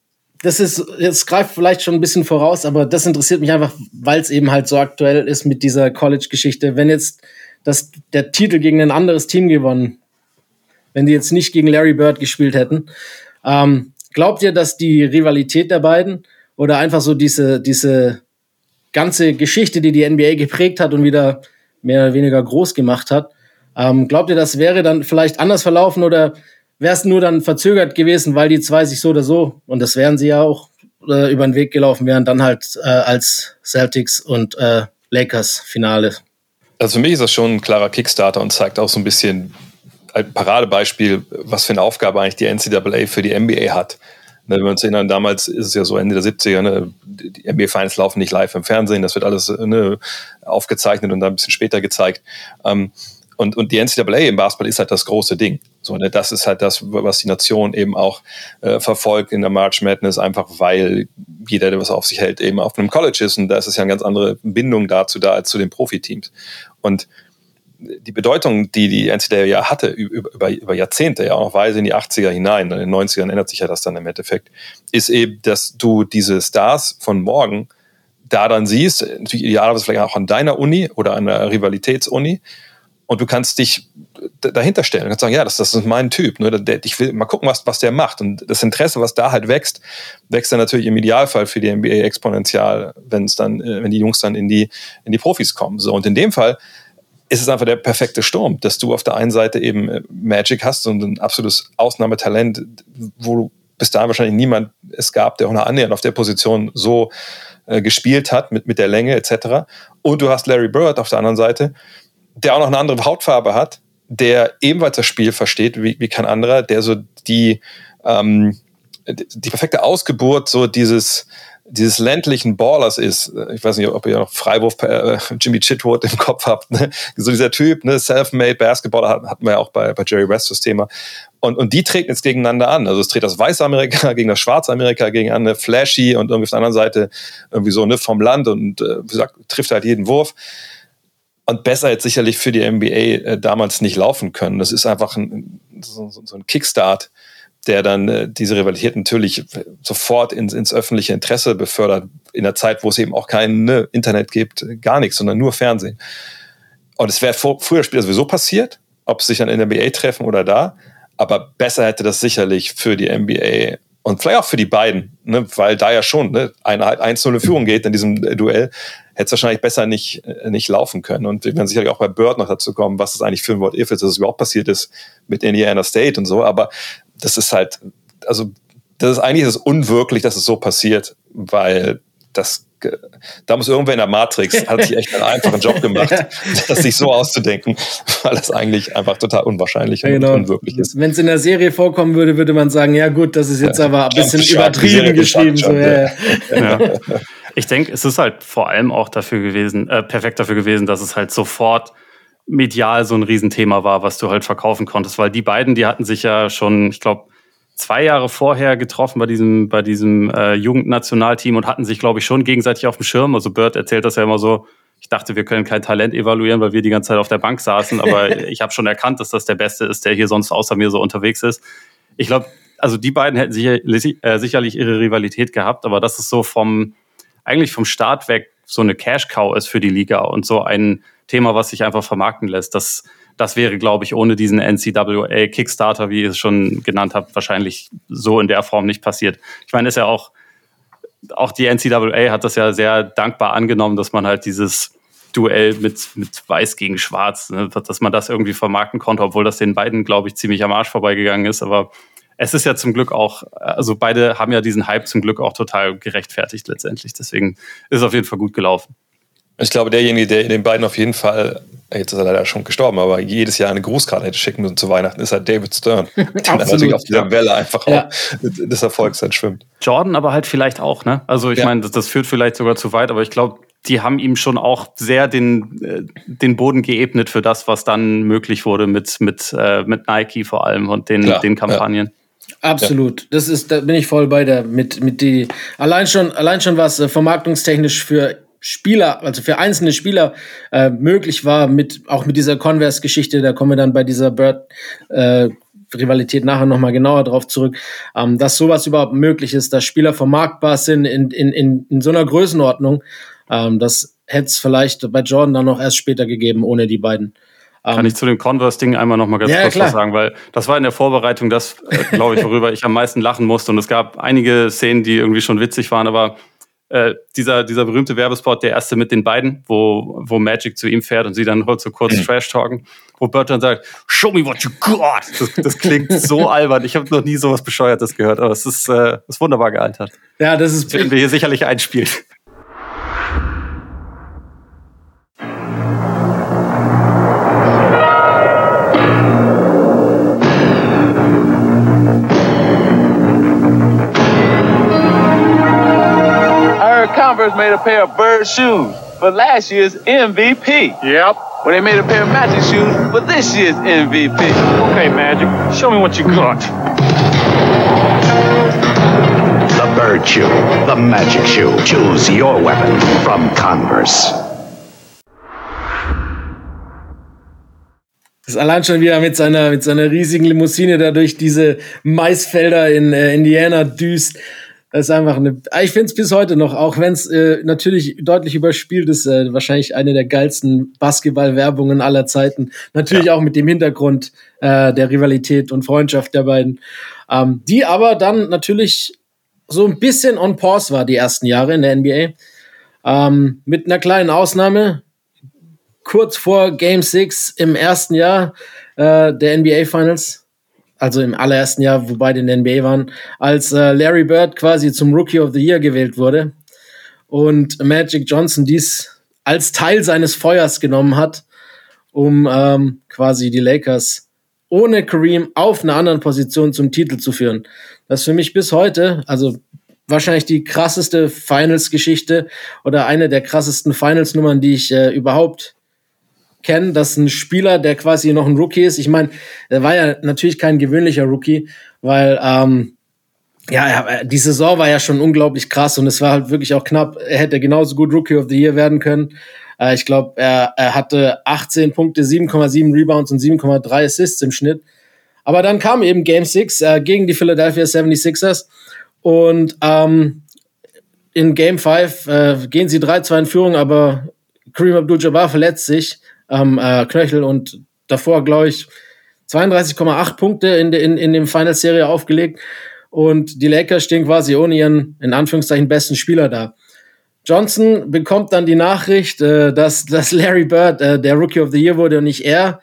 das ist, jetzt greift vielleicht schon ein bisschen voraus, aber das interessiert mich einfach, weil es eben halt so aktuell ist mit dieser College-Geschichte. Wenn jetzt das, der Titel gegen ein anderes Team gewonnen, wenn die jetzt nicht gegen Larry Bird gespielt hätten, ähm, glaubt ihr, dass die Rivalität der beiden oder einfach so diese, diese ganze Geschichte, die die NBA geprägt hat und wieder mehr oder weniger groß gemacht hat, ähm, glaubt ihr, das wäre dann vielleicht anders verlaufen oder wäre es nur dann verzögert gewesen, weil die zwei sich so oder so, und das wären sie ja auch, äh, über den Weg gelaufen wären, dann halt äh, als Celtics und äh, Lakers Finale? Also für mich ist das schon ein klarer Kickstarter und zeigt auch so ein bisschen ein Paradebeispiel, was für eine Aufgabe eigentlich die NCAA für die NBA hat. Ne, wenn wir uns erinnern, damals ist es ja so Ende der 70er, ne, die NBA Finals laufen nicht live im Fernsehen, das wird alles ne, aufgezeichnet und dann ein bisschen später gezeigt. Ähm, und, und die NCAA im Basketball ist halt das große Ding. So, ne, das ist halt das, was die Nation eben auch äh, verfolgt in der March Madness, einfach weil jeder, der was auf sich hält, eben auf einem College ist. Und da ist es ja eine ganz andere Bindung dazu da als zu den Profiteams. Und die Bedeutung, die die NCAA ja hatte über, über Jahrzehnte, ja auch noch weise in die 80er hinein, in den 90ern ändert sich ja das dann im Endeffekt, ist eben, dass du diese Stars von morgen da dann siehst, natürlich idealerweise vielleicht auch an deiner Uni oder an einer Rivalitätsuni und du kannst dich dahinter stellen. Du kannst sagen, ja, das, das ist mein Typ. Ne? Ich will mal gucken, was, was der macht. Und das Interesse, was da halt wächst, wächst dann natürlich im Idealfall für die NBA exponentiell, wenn es dann, äh, wenn die Jungs dann in die, in die Profis kommen. So, und in dem Fall ist es einfach der perfekte Sturm, dass du auf der einen Seite eben äh, Magic hast und ein absolutes Ausnahmetalent, wo bis dahin wahrscheinlich niemand es gab, der auch noch annähernd auf der Position so äh, gespielt hat mit, mit der Länge etc. Und du hast Larry Bird auf der anderen Seite, der auch noch eine andere Hautfarbe hat, der ebenfalls das Spiel versteht wie, wie kein anderer, der so die, ähm, die perfekte Ausgeburt so dieses dieses ländlichen Ballers ist. Ich weiß nicht, ob ihr noch Freiwurf äh, Jimmy Chitwood im Kopf habt. Ne? So dieser Typ, ne? Self-made Basketballer hatten wir ja auch bei, bei Jerry West das Thema. Und, und die treten jetzt gegeneinander an. Also es tritt das Weiße Amerika gegen das Schwarze Amerika gegen eine Flashy und irgendwie auf der anderen Seite irgendwie so ne, vom Land und äh, wie gesagt, trifft halt jeden Wurf und besser jetzt sicherlich für die NBA äh, damals nicht laufen können. Das ist einfach ein, so, so ein Kickstart, der dann äh, diese Rivalität natürlich sofort ins, ins öffentliche Interesse befördert, in der Zeit, wo es eben auch kein ne, Internet gibt, gar nichts, sondern nur Fernsehen. Und es wäre früher später sowieso passiert, ob sie sich dann in der NBA treffen oder da. Aber besser hätte das sicherlich für die NBA und vielleicht auch für die beiden, ne, weil da ja schon ne, eine 1-0 in Führung geht in diesem Duell, hätte es wahrscheinlich besser nicht, äh, nicht laufen können. Und wir werden sicherlich auch bei Bird noch dazu kommen, was das eigentlich für ein What If ist, dass es überhaupt passiert ist mit Indiana State und so. Aber das ist halt, also das ist eigentlich das unwirklich, dass es so passiert, weil das da muss irgendwer in der Matrix, hat sich echt einen einfachen Job gemacht, das sich so auszudenken, weil das eigentlich einfach total unwahrscheinlich ja, genau. und unwirklich ist. Wenn es in der Serie vorkommen würde, würde man sagen, ja gut, das ist jetzt ja, aber ein bisschen übertrieben geschrieben. So, ja, ja. Ich denke, es ist halt vor allem auch dafür gewesen, äh, perfekt dafür gewesen, dass es halt sofort medial so ein Riesenthema war, was du halt verkaufen konntest, weil die beiden, die hatten sich ja schon, ich glaube, zwei Jahre vorher getroffen bei diesem, bei diesem äh, Jugendnationalteam und hatten sich, glaube ich, schon gegenseitig auf dem Schirm. Also Bird erzählt das ja immer so, ich dachte, wir können kein Talent evaluieren, weil wir die ganze Zeit auf der Bank saßen, aber ich habe schon erkannt, dass das der Beste ist, der hier sonst außer mir so unterwegs ist. Ich glaube, also die beiden hätten sicher, äh, sicherlich ihre Rivalität gehabt, aber das ist so vom, eigentlich vom Start weg so eine Cash-Cow ist für die Liga und so ein Thema, was sich einfach vermarkten lässt. Das, das wäre, glaube ich, ohne diesen NCAA Kickstarter, wie ihr es schon genannt habt, wahrscheinlich so in der Form nicht passiert. Ich meine, ist ja auch, auch die NCAA hat das ja sehr dankbar angenommen, dass man halt dieses Duell mit, mit Weiß gegen Schwarz, ne, dass man das irgendwie vermarkten konnte, obwohl das den beiden, glaube ich, ziemlich am Arsch vorbeigegangen ist. Aber es ist ja zum Glück auch, also beide haben ja diesen Hype zum Glück auch total gerechtfertigt letztendlich. Deswegen ist es auf jeden Fall gut gelaufen. Ich glaube, derjenige, der den beiden auf jeden Fall, jetzt ist er leider schon gestorben, aber jedes Jahr eine Grußkarte hätte schicken müssen zu Weihnachten, ist halt David Stern. der natürlich auf dieser Welle einfach ja. des Erfolgs dann schwimmt. Jordan aber halt vielleicht auch, ne? Also ich ja. meine, das, das, führt vielleicht sogar zu weit, aber ich glaube, die haben ihm schon auch sehr den, äh, den Boden geebnet für das, was dann möglich wurde mit, mit, äh, mit Nike vor allem und den, Klar, den Kampagnen. Ja. Absolut. Ja. Das ist, da bin ich voll bei der, mit, mit die, allein schon, allein schon was äh, vermarktungstechnisch für Spieler, also für einzelne Spieler äh, möglich war, mit auch mit dieser Converse-Geschichte, da kommen wir dann bei dieser Bird äh, Rivalität nachher nochmal genauer drauf zurück, ähm, dass sowas überhaupt möglich ist, dass Spieler vermarktbar sind in, in, in, in so einer Größenordnung. Ähm, das hätte es vielleicht bei Jordan dann noch erst später gegeben, ohne die beiden. Kann ähm, ich zu dem Converse-Ding einmal noch mal ganz ja, kurz klar. was sagen, weil das war in der Vorbereitung das, äh, glaube ich, worüber ich am meisten lachen musste. Und es gab einige Szenen, die irgendwie schon witzig waren, aber äh, dieser, dieser berühmte Werbespot, der erste mit den beiden, wo, wo Magic zu ihm fährt und sie dann so kurz mhm. Trash talken, wo Bert dann sagt, show me what you got. Das, das klingt so albern. Ich habe noch nie sowas Bescheuertes gehört, aber es ist, äh, ist wunderbar gealtert. Ja, das ist. Das werden wir hier sicherlich einspielen. Converse made a pair of bird shoes for last year's MVP. Yep. Well, they made a pair of Magic shoes for this year's MVP. Okay, Magic, show me what you got. The bird shoe, the magic shoe. Choose your weapon from Converse. Das allein schon wieder mit seiner, mit seiner riesigen Limousine da durch diese Maisfelder in äh, Indiana düst. Das ist einfach eine. Ich finde es bis heute noch, auch wenn es äh, natürlich deutlich überspielt ist, äh, wahrscheinlich eine der geilsten Basketball-Werbungen aller Zeiten. Natürlich ja. auch mit dem Hintergrund äh, der Rivalität und Freundschaft der beiden. Ähm, die aber dann natürlich so ein bisschen on pause war die ersten Jahre in der NBA. Ähm, mit einer kleinen Ausnahme. Kurz vor Game 6 im ersten Jahr äh, der NBA Finals also im allerersten Jahr, wo beide in der NBA waren, als äh, Larry Bird quasi zum Rookie of the Year gewählt wurde und Magic Johnson dies als Teil seines Feuers genommen hat, um ähm, quasi die Lakers ohne Kareem auf einer anderen Position zum Titel zu führen. Das ist für mich bis heute, also wahrscheinlich die krasseste Finals-Geschichte oder eine der krassesten Finals-Nummern, die ich äh, überhaupt kennen, dass ein Spieler, der quasi noch ein Rookie ist, ich meine, er war ja natürlich kein gewöhnlicher Rookie, weil ähm, ja, die Saison war ja schon unglaublich krass und es war halt wirklich auch knapp. Er hätte genauso gut Rookie of the Year werden können. Äh, ich glaube, er, er hatte 18 Punkte, 7,7 Rebounds und 7,3 Assists im Schnitt. Aber dann kam eben Game 6 äh, gegen die Philadelphia 76ers und ähm, in Game 5 äh, gehen sie 3-2 in Führung, aber Kareem Abdul-Jabbar verletzt sich am äh, Knöchel und davor, glaube ich, 32,8 Punkte in, de, in, in dem Final-Serie aufgelegt. Und die Lakers stehen quasi ohne ihren, in Anführungszeichen, besten Spieler da. Johnson bekommt dann die Nachricht, äh, dass, dass Larry Bird äh, der Rookie of the Year wurde und nicht er.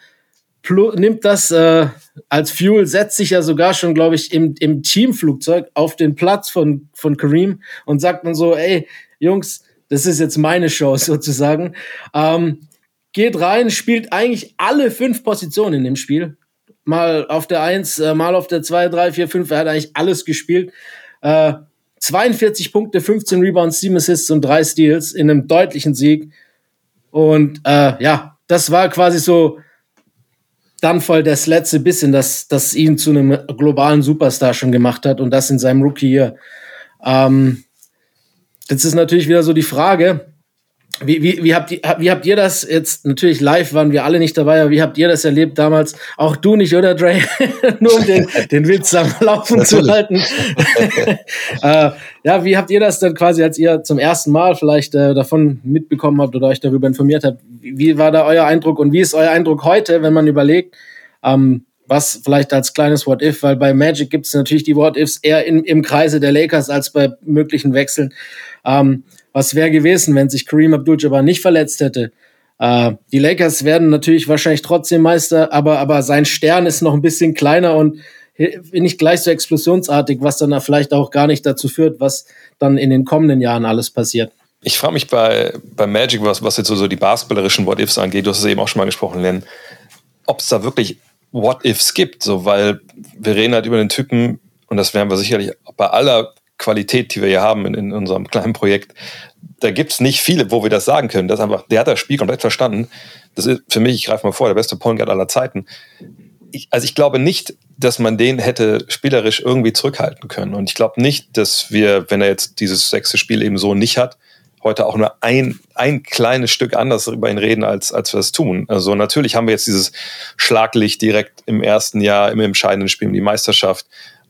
Plu nimmt das äh, als Fuel, setzt sich ja sogar schon, glaube ich, im, im Teamflugzeug auf den Platz von, von Kareem und sagt dann so, ey, Jungs, das ist jetzt meine Show sozusagen. Ähm, geht rein, spielt eigentlich alle fünf Positionen in dem Spiel. Mal auf der Eins, äh, mal auf der zwei, drei, vier, fünf. Er hat eigentlich alles gespielt. Äh, 42 Punkte, 15 Rebounds, 7 Assists und 3 Steals in einem deutlichen Sieg. Und äh, ja, das war quasi so dann voll das letzte bisschen, das, das ihn zu einem globalen Superstar schon gemacht hat und das in seinem Rookie hier. Ähm, jetzt ist natürlich wieder so die Frage, wie, wie, wie, habt ihr, wie habt ihr das jetzt, natürlich live waren wir alle nicht dabei, aber wie habt ihr das erlebt damals? Auch du nicht, oder Dre? Nur um den, den Witz am Laufen zu halten. äh, ja, wie habt ihr das dann quasi, als ihr zum ersten Mal vielleicht äh, davon mitbekommen habt oder euch darüber informiert habt? Wie, wie, war da euer Eindruck und wie ist euer Eindruck heute, wenn man überlegt, ähm, was vielleicht als kleines What-If, weil bei Magic gibt es natürlich die What-Ifs eher in, im Kreise der Lakers als bei möglichen Wechseln. Ähm, was wäre gewesen, wenn sich Kareem Abdul-Jabbar nicht verletzt hätte? Äh, die Lakers werden natürlich wahrscheinlich trotzdem Meister, aber, aber sein Stern ist noch ein bisschen kleiner und nicht gleich so explosionsartig, was dann vielleicht auch gar nicht dazu führt, was dann in den kommenden Jahren alles passiert. Ich frage mich bei, bei Magic, was, was jetzt so, so die basketballerischen What-Ifs angeht, du hast es eben auch schon mal gesprochen, Len, ob es da wirklich What-Ifs gibt, so, weil wir reden halt über den Typen, und das werden wir sicherlich bei aller Qualität, die wir hier haben in, in unserem kleinen Projekt, da gibt es nicht viele, wo wir das sagen können. Das einfach, der hat das Spiel komplett verstanden. Das ist für mich, ich greife mal vor, der beste Point Guard aller Zeiten. Ich, also ich glaube nicht, dass man den hätte spielerisch irgendwie zurückhalten können. Und ich glaube nicht, dass wir, wenn er jetzt dieses sechste Spiel eben so nicht hat, heute auch nur ein, ein kleines Stück anders über ihn reden, als, als wir es tun. Also natürlich haben wir jetzt dieses Schlaglicht direkt im ersten Jahr, im entscheidenden Spiel um die Meisterschaft.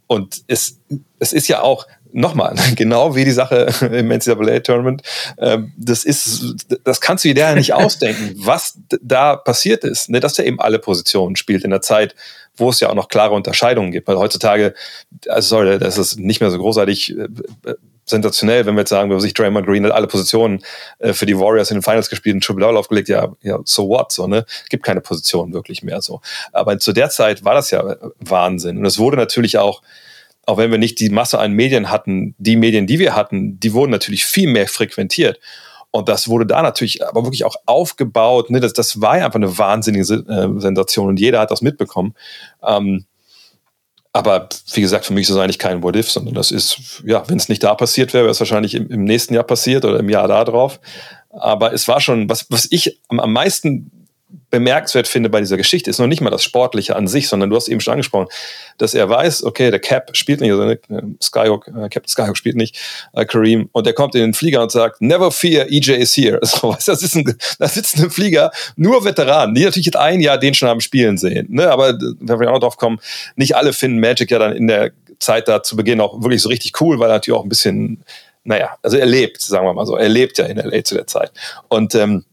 Und es, es ist ja auch, nochmal, genau wie die Sache im NCAA-Tournament, ähm, das ist, das kannst du dir ja nicht ausdenken, was da passiert ist, ne, dass er eben alle Positionen spielt in der Zeit, wo es ja auch noch klare Unterscheidungen gibt. Weil heutzutage, also sorry, das ist nicht mehr so großartig äh, äh, sensationell, wenn wir jetzt sagen, wenn sich Draymond Green hat alle Positionen äh, für die Warriors in den Finals gespielt und Triple Double aufgelegt, ja, ja, so what, so, ne? Gibt keine Positionen wirklich mehr so. Aber zu der Zeit war das ja Wahnsinn. Und es wurde natürlich auch auch wenn wir nicht die Masse an Medien hatten, die Medien, die wir hatten, die wurden natürlich viel mehr frequentiert. Und das wurde da natürlich aber wirklich auch aufgebaut. Ne? Das, das war ja einfach eine wahnsinnige äh, Sensation und jeder hat das mitbekommen. Ähm, aber wie gesagt, für mich ist es eigentlich kein What If, sondern das ist, ja, wenn es nicht da passiert wäre, wäre es wahrscheinlich im, im, nächsten Jahr passiert oder im Jahr da drauf. Aber es war schon, was, was ich am, am meisten bemerkenswert finde bei dieser Geschichte, ist noch nicht mal das Sportliche an sich, sondern du hast eben schon angesprochen, dass er weiß, okay, der Cap spielt nicht, also ne, Skyhawk, äh, Captain Skyhawk spielt nicht, äh, Kareem, und der kommt in den Flieger und sagt, never fear, EJ is here. So, weißt, das ist ein, da sitzen im Flieger nur Veteranen, die natürlich jetzt ein Jahr den schon haben spielen sehen, ne? aber wenn wir auch noch drauf kommen, nicht alle finden Magic ja dann in der Zeit da zu Beginn auch wirklich so richtig cool, weil er natürlich auch ein bisschen, naja, also er lebt, sagen wir mal so, er lebt ja in LA zu der Zeit. Und ähm,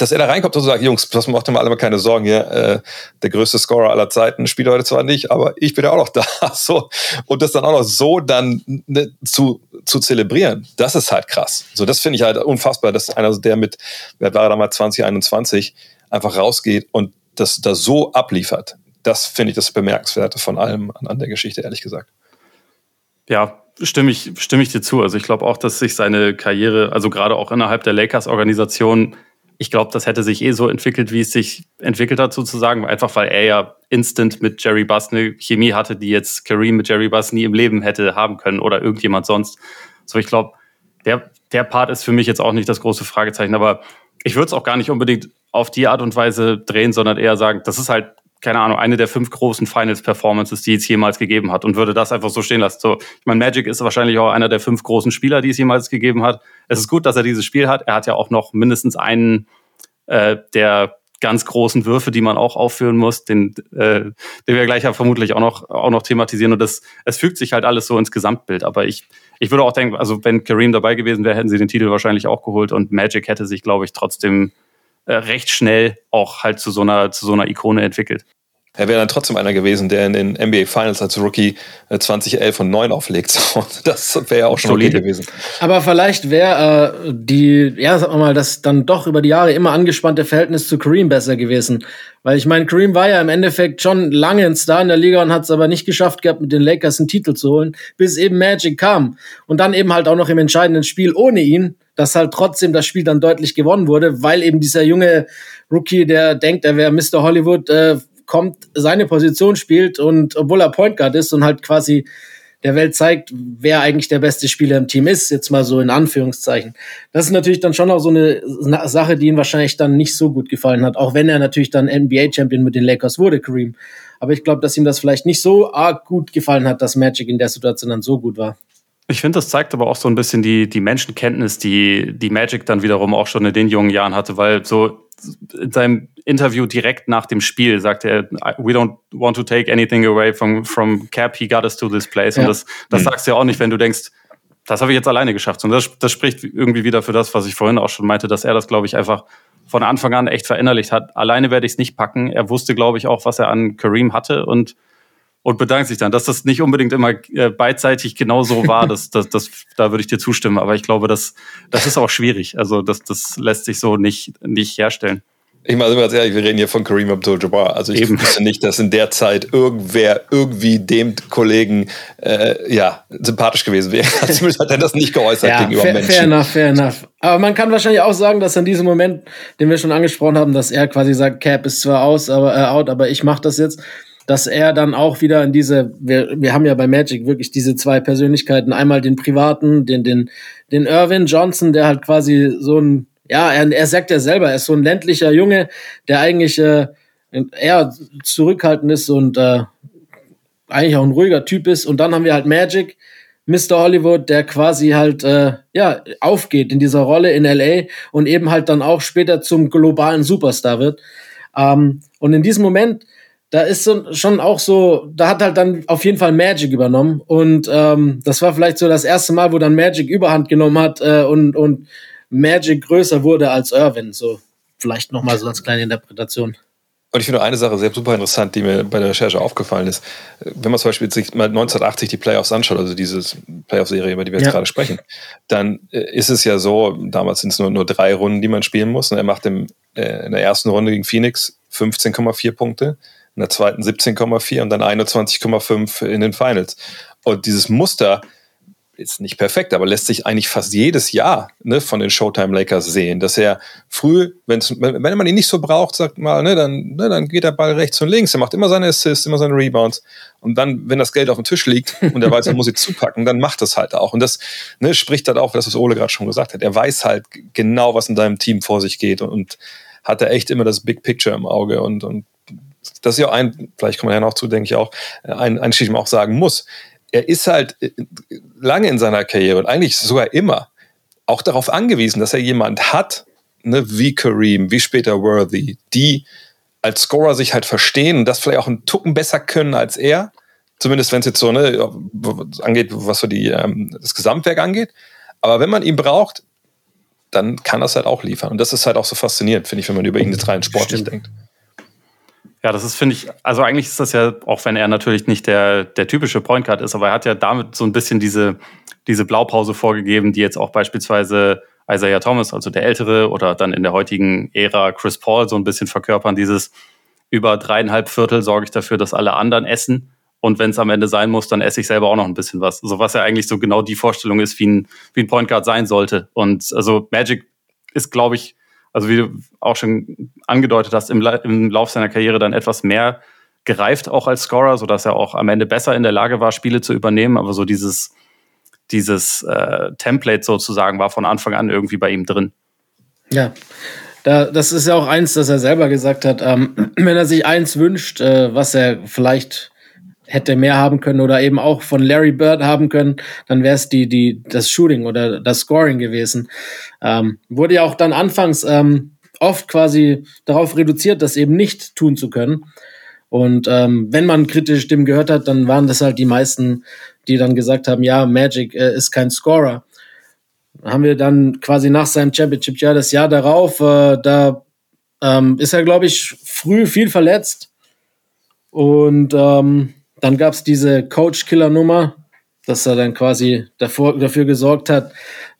dass er da reinkommt und sagt, Jungs, das macht mal alle mal keine Sorgen hier, äh, der größte Scorer aller Zeiten spielt heute zwar nicht, aber ich bin ja auch noch da. so und das dann auch noch so dann ne, zu zu zelebrieren, das ist halt krass. So das finde ich halt unfassbar, dass einer der mit, wer war damals 2021, einfach rausgeht und das da so abliefert. Das finde ich das bemerkenswerte von allem an, an der Geschichte ehrlich gesagt. Ja, stimme ich, stimme ich dir zu. Also ich glaube auch, dass sich seine Karriere, also gerade auch innerhalb der Lakers-Organisation, ich glaube, das hätte sich eh so entwickelt, wie es sich entwickelt hat, sozusagen. Einfach weil er ja instant mit Jerry Buss eine Chemie hatte, die jetzt Kareem mit Jerry Buss nie im Leben hätte haben können oder irgendjemand sonst. So, ich glaube, der, der Part ist für mich jetzt auch nicht das große Fragezeichen, aber ich würde es auch gar nicht unbedingt auf die Art und Weise drehen, sondern eher sagen, das ist halt keine Ahnung, eine der fünf großen Finals-Performances, die es jemals gegeben hat und würde das einfach so stehen lassen. So, ich meine, Magic ist wahrscheinlich auch einer der fünf großen Spieler, die es jemals gegeben hat. Es ist gut, dass er dieses Spiel hat. Er hat ja auch noch mindestens einen äh, der ganz großen Würfe, die man auch aufführen muss, den, äh, den wir gleich ja vermutlich auch noch, auch noch thematisieren. Und das, es fügt sich halt alles so ins Gesamtbild. Aber ich, ich würde auch denken, also wenn Kareem dabei gewesen wäre, hätten sie den Titel wahrscheinlich auch geholt und Magic hätte sich, glaube ich, trotzdem äh, recht schnell auch halt zu so einer, zu so einer Ikone entwickelt. Er wäre dann trotzdem einer gewesen, der in den NBA Finals als Rookie 2011 und 9 auflegt. das wäre ja auch schon okay gewesen. Aber vielleicht wäre äh, die, ja, sagen wir mal, das dann doch über die Jahre immer angespannte Verhältnis zu Kareem besser gewesen. Weil ich meine, Kareem war ja im Endeffekt schon lange ein Star in der Liga und hat es aber nicht geschafft gehabt, mit den Lakers einen Titel zu holen, bis eben Magic kam. Und dann eben halt auch noch im entscheidenden Spiel ohne ihn, dass halt trotzdem das Spiel dann deutlich gewonnen wurde, weil eben dieser junge Rookie, der denkt, er wäre Mr. Hollywood, äh, kommt, seine Position spielt und obwohl er Point Guard ist und halt quasi der Welt zeigt, wer eigentlich der beste Spieler im Team ist, jetzt mal so in Anführungszeichen. Das ist natürlich dann schon auch so eine Sache, die ihm wahrscheinlich dann nicht so gut gefallen hat, auch wenn er natürlich dann NBA-Champion mit den Lakers wurde, Kareem. Aber ich glaube, dass ihm das vielleicht nicht so arg gut gefallen hat, dass Magic in der Situation dann so gut war. Ich finde, das zeigt aber auch so ein bisschen die, die Menschenkenntnis, die, die Magic dann wiederum auch schon in den jungen Jahren hatte, weil so in seinem Interview direkt nach dem Spiel sagte er, we don't want to take anything away from, from Cap, he got us to this place. Ja. Und das, das mhm. sagst du ja auch nicht, wenn du denkst, das habe ich jetzt alleine geschafft. Und das, das spricht irgendwie wieder für das, was ich vorhin auch schon meinte, dass er das, glaube ich, einfach von Anfang an echt verinnerlicht hat. Alleine werde ich es nicht packen. Er wusste, glaube ich, auch, was er an Kareem hatte und, und bedankt sich dann. Dass das nicht unbedingt immer äh, beidseitig genau so war, das, das, das, da würde ich dir zustimmen. Aber ich glaube, das, das ist auch schwierig. Also das, das lässt sich so nicht, nicht herstellen. Ich meine, ganz ehrlich, wir reden hier von Kareem Abdul-Jabbar. Also ich Eben. wüsste nicht, dass in der Zeit irgendwer irgendwie dem Kollegen äh, ja, sympathisch gewesen wäre. Zumindest hat er das nicht geäußert ja, gegenüber fair, Menschen. Fair enough, fair enough. Aber man kann wahrscheinlich auch sagen, dass in diesem Moment, den wir schon angesprochen haben, dass er quasi sagt, Cap ist zwar aus, aber äh, out, aber ich mache das jetzt dass er dann auch wieder in diese, wir, wir haben ja bei Magic wirklich diese zwei Persönlichkeiten, einmal den privaten, den, den, den Irvin Johnson, der halt quasi so ein ja, er, er sagt ja selber, er ist so ein ländlicher Junge, der eigentlich äh, eher zurückhaltend ist und äh, eigentlich auch ein ruhiger Typ ist. Und dann haben wir halt Magic, Mr. Hollywood, der quasi halt äh, ja aufgeht in dieser Rolle in LA und eben halt dann auch später zum globalen Superstar wird. Ähm, und in diesem Moment, da ist so, schon auch so, da hat halt dann auf jeden Fall Magic übernommen und ähm, das war vielleicht so das erste Mal, wo dann Magic Überhand genommen hat äh, und und Magic größer wurde als Irvin. So vielleicht nochmal so als kleine Interpretation. Und ich finde eine Sache sehr super interessant, die mir bei der Recherche aufgefallen ist. Wenn man zum Beispiel sich mal 1980 die Playoffs anschaut, also diese Playoff-Serie, über die wir jetzt ja. gerade sprechen, dann äh, ist es ja so, damals sind es nur, nur drei Runden, die man spielen muss. Und er macht im, äh, in der ersten Runde gegen Phoenix 15,4 Punkte, in der zweiten 17,4 und dann 21,5 in den Finals. Und dieses Muster, ist nicht perfekt, aber lässt sich eigentlich fast jedes Jahr ne, von den Showtime Lakers sehen, dass er früh, wenn man ihn nicht so braucht, sagt mal, ne, dann, ne, dann geht der Ball rechts und links, er macht immer seine Assists, immer seine Rebounds und dann, wenn das Geld auf dem Tisch liegt und er weiß, er muss sie zupacken, dann macht das halt auch und das ne, spricht halt auch, das was Ole gerade schon gesagt hat, er weiß halt genau, was in deinem Team vor sich geht und, und hat da echt immer das Big Picture im Auge und, und das ist ja auch ein, vielleicht kommen wir ja noch zu, denke ich auch, ein, ein Schicht, man auch sagen muss er ist halt äh, lange in seiner Karriere und eigentlich sogar immer auch darauf angewiesen, dass er jemand hat, ne, wie Kareem, wie später Worthy, die als Scorer sich halt verstehen und das vielleicht auch einen Tucken besser können als er. Zumindest wenn es jetzt so ne, angeht, was so die, ähm, das Gesamtwerk angeht. Aber wenn man ihn braucht, dann kann das halt auch liefern. Und das ist halt auch so faszinierend, finde ich, wenn man über ihn jetzt rein sportlich Stimmt. denkt. Ja, das ist, finde ich, also eigentlich ist das ja, auch wenn er natürlich nicht der, der typische Point Guard ist, aber er hat ja damit so ein bisschen diese, diese Blaupause vorgegeben, die jetzt auch beispielsweise Isaiah Thomas, also der Ältere, oder dann in der heutigen Ära Chris Paul so ein bisschen verkörpern, dieses über dreieinhalb Viertel sorge ich dafür, dass alle anderen essen. Und wenn es am Ende sein muss, dann esse ich selber auch noch ein bisschen was. So also was ja eigentlich so genau die Vorstellung ist, wie ein, wie ein Point Guard sein sollte. Und also Magic ist, glaube ich, also wie du auch schon angedeutet hast, im, im Lauf seiner Karriere dann etwas mehr gereift auch als Scorer, sodass er auch am Ende besser in der Lage war, Spiele zu übernehmen. Aber so dieses, dieses äh, Template sozusagen war von Anfang an irgendwie bei ihm drin. Ja, da, das ist ja auch eins, das er selber gesagt hat. Ähm, wenn er sich eins wünscht, äh, was er vielleicht hätte mehr haben können oder eben auch von Larry Bird haben können, dann wäre es die, die, das Shooting oder das Scoring gewesen. Ähm, wurde ja auch dann anfangs ähm, oft quasi darauf reduziert, das eben nicht tun zu können. Und ähm, wenn man kritische Stimmen gehört hat, dann waren das halt die meisten, die dann gesagt haben, ja, Magic äh, ist kein Scorer. Haben wir dann quasi nach seinem Championship-Jahr das Jahr darauf, äh, da ähm, ist er, glaube ich, früh viel verletzt. Und ähm, dann gab es diese Coach-Killer-Nummer, dass er dann quasi davor, dafür gesorgt hat,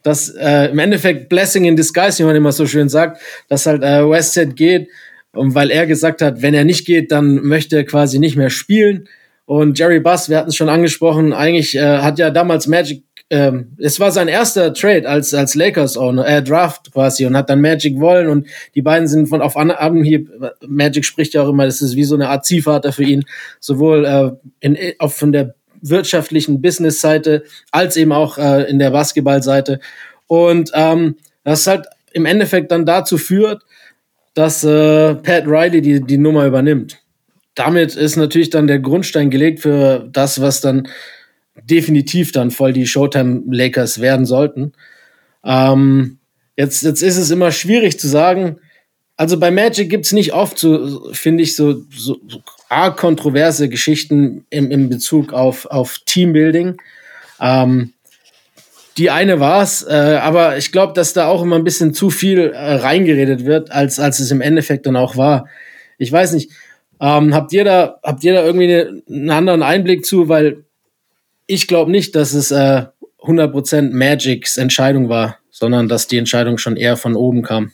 dass äh, im Endeffekt Blessing in Disguise, wie man immer so schön sagt, dass halt äh, Westhead geht, und weil er gesagt hat, wenn er nicht geht, dann möchte er quasi nicht mehr spielen. Und Jerry Buss, wir hatten es schon angesprochen, eigentlich äh, hat ja damals Magic ähm, es war sein erster Trade als, als Lakers Owner, äh, Draft quasi und hat dann Magic wollen und die beiden sind von auf Anhieb, Magic spricht ja auch immer, das ist wie so eine Art Ziehvater für ihn, sowohl äh, in, auf von der wirtschaftlichen Business-Seite als eben auch äh, in der Basketball-Seite und ähm, das halt im Endeffekt dann dazu führt, dass äh, Pat Riley die, die Nummer übernimmt. Damit ist natürlich dann der Grundstein gelegt für das, was dann definitiv dann voll die Showtime Lakers werden sollten. Ähm, jetzt, jetzt ist es immer schwierig zu sagen. Also bei Magic gibt es nicht oft so, finde ich, so, so, so arg kontroverse Geschichten im, im Bezug auf, auf Teambuilding. Ähm, die eine war's, äh, aber ich glaube, dass da auch immer ein bisschen zu viel äh, reingeredet wird, als, als es im Endeffekt dann auch war. Ich weiß nicht, ähm, habt ihr da, habt ihr da irgendwie einen anderen Einblick zu, weil ich glaube nicht, dass es äh, 100% Magics Entscheidung war, sondern dass die Entscheidung schon eher von oben kam.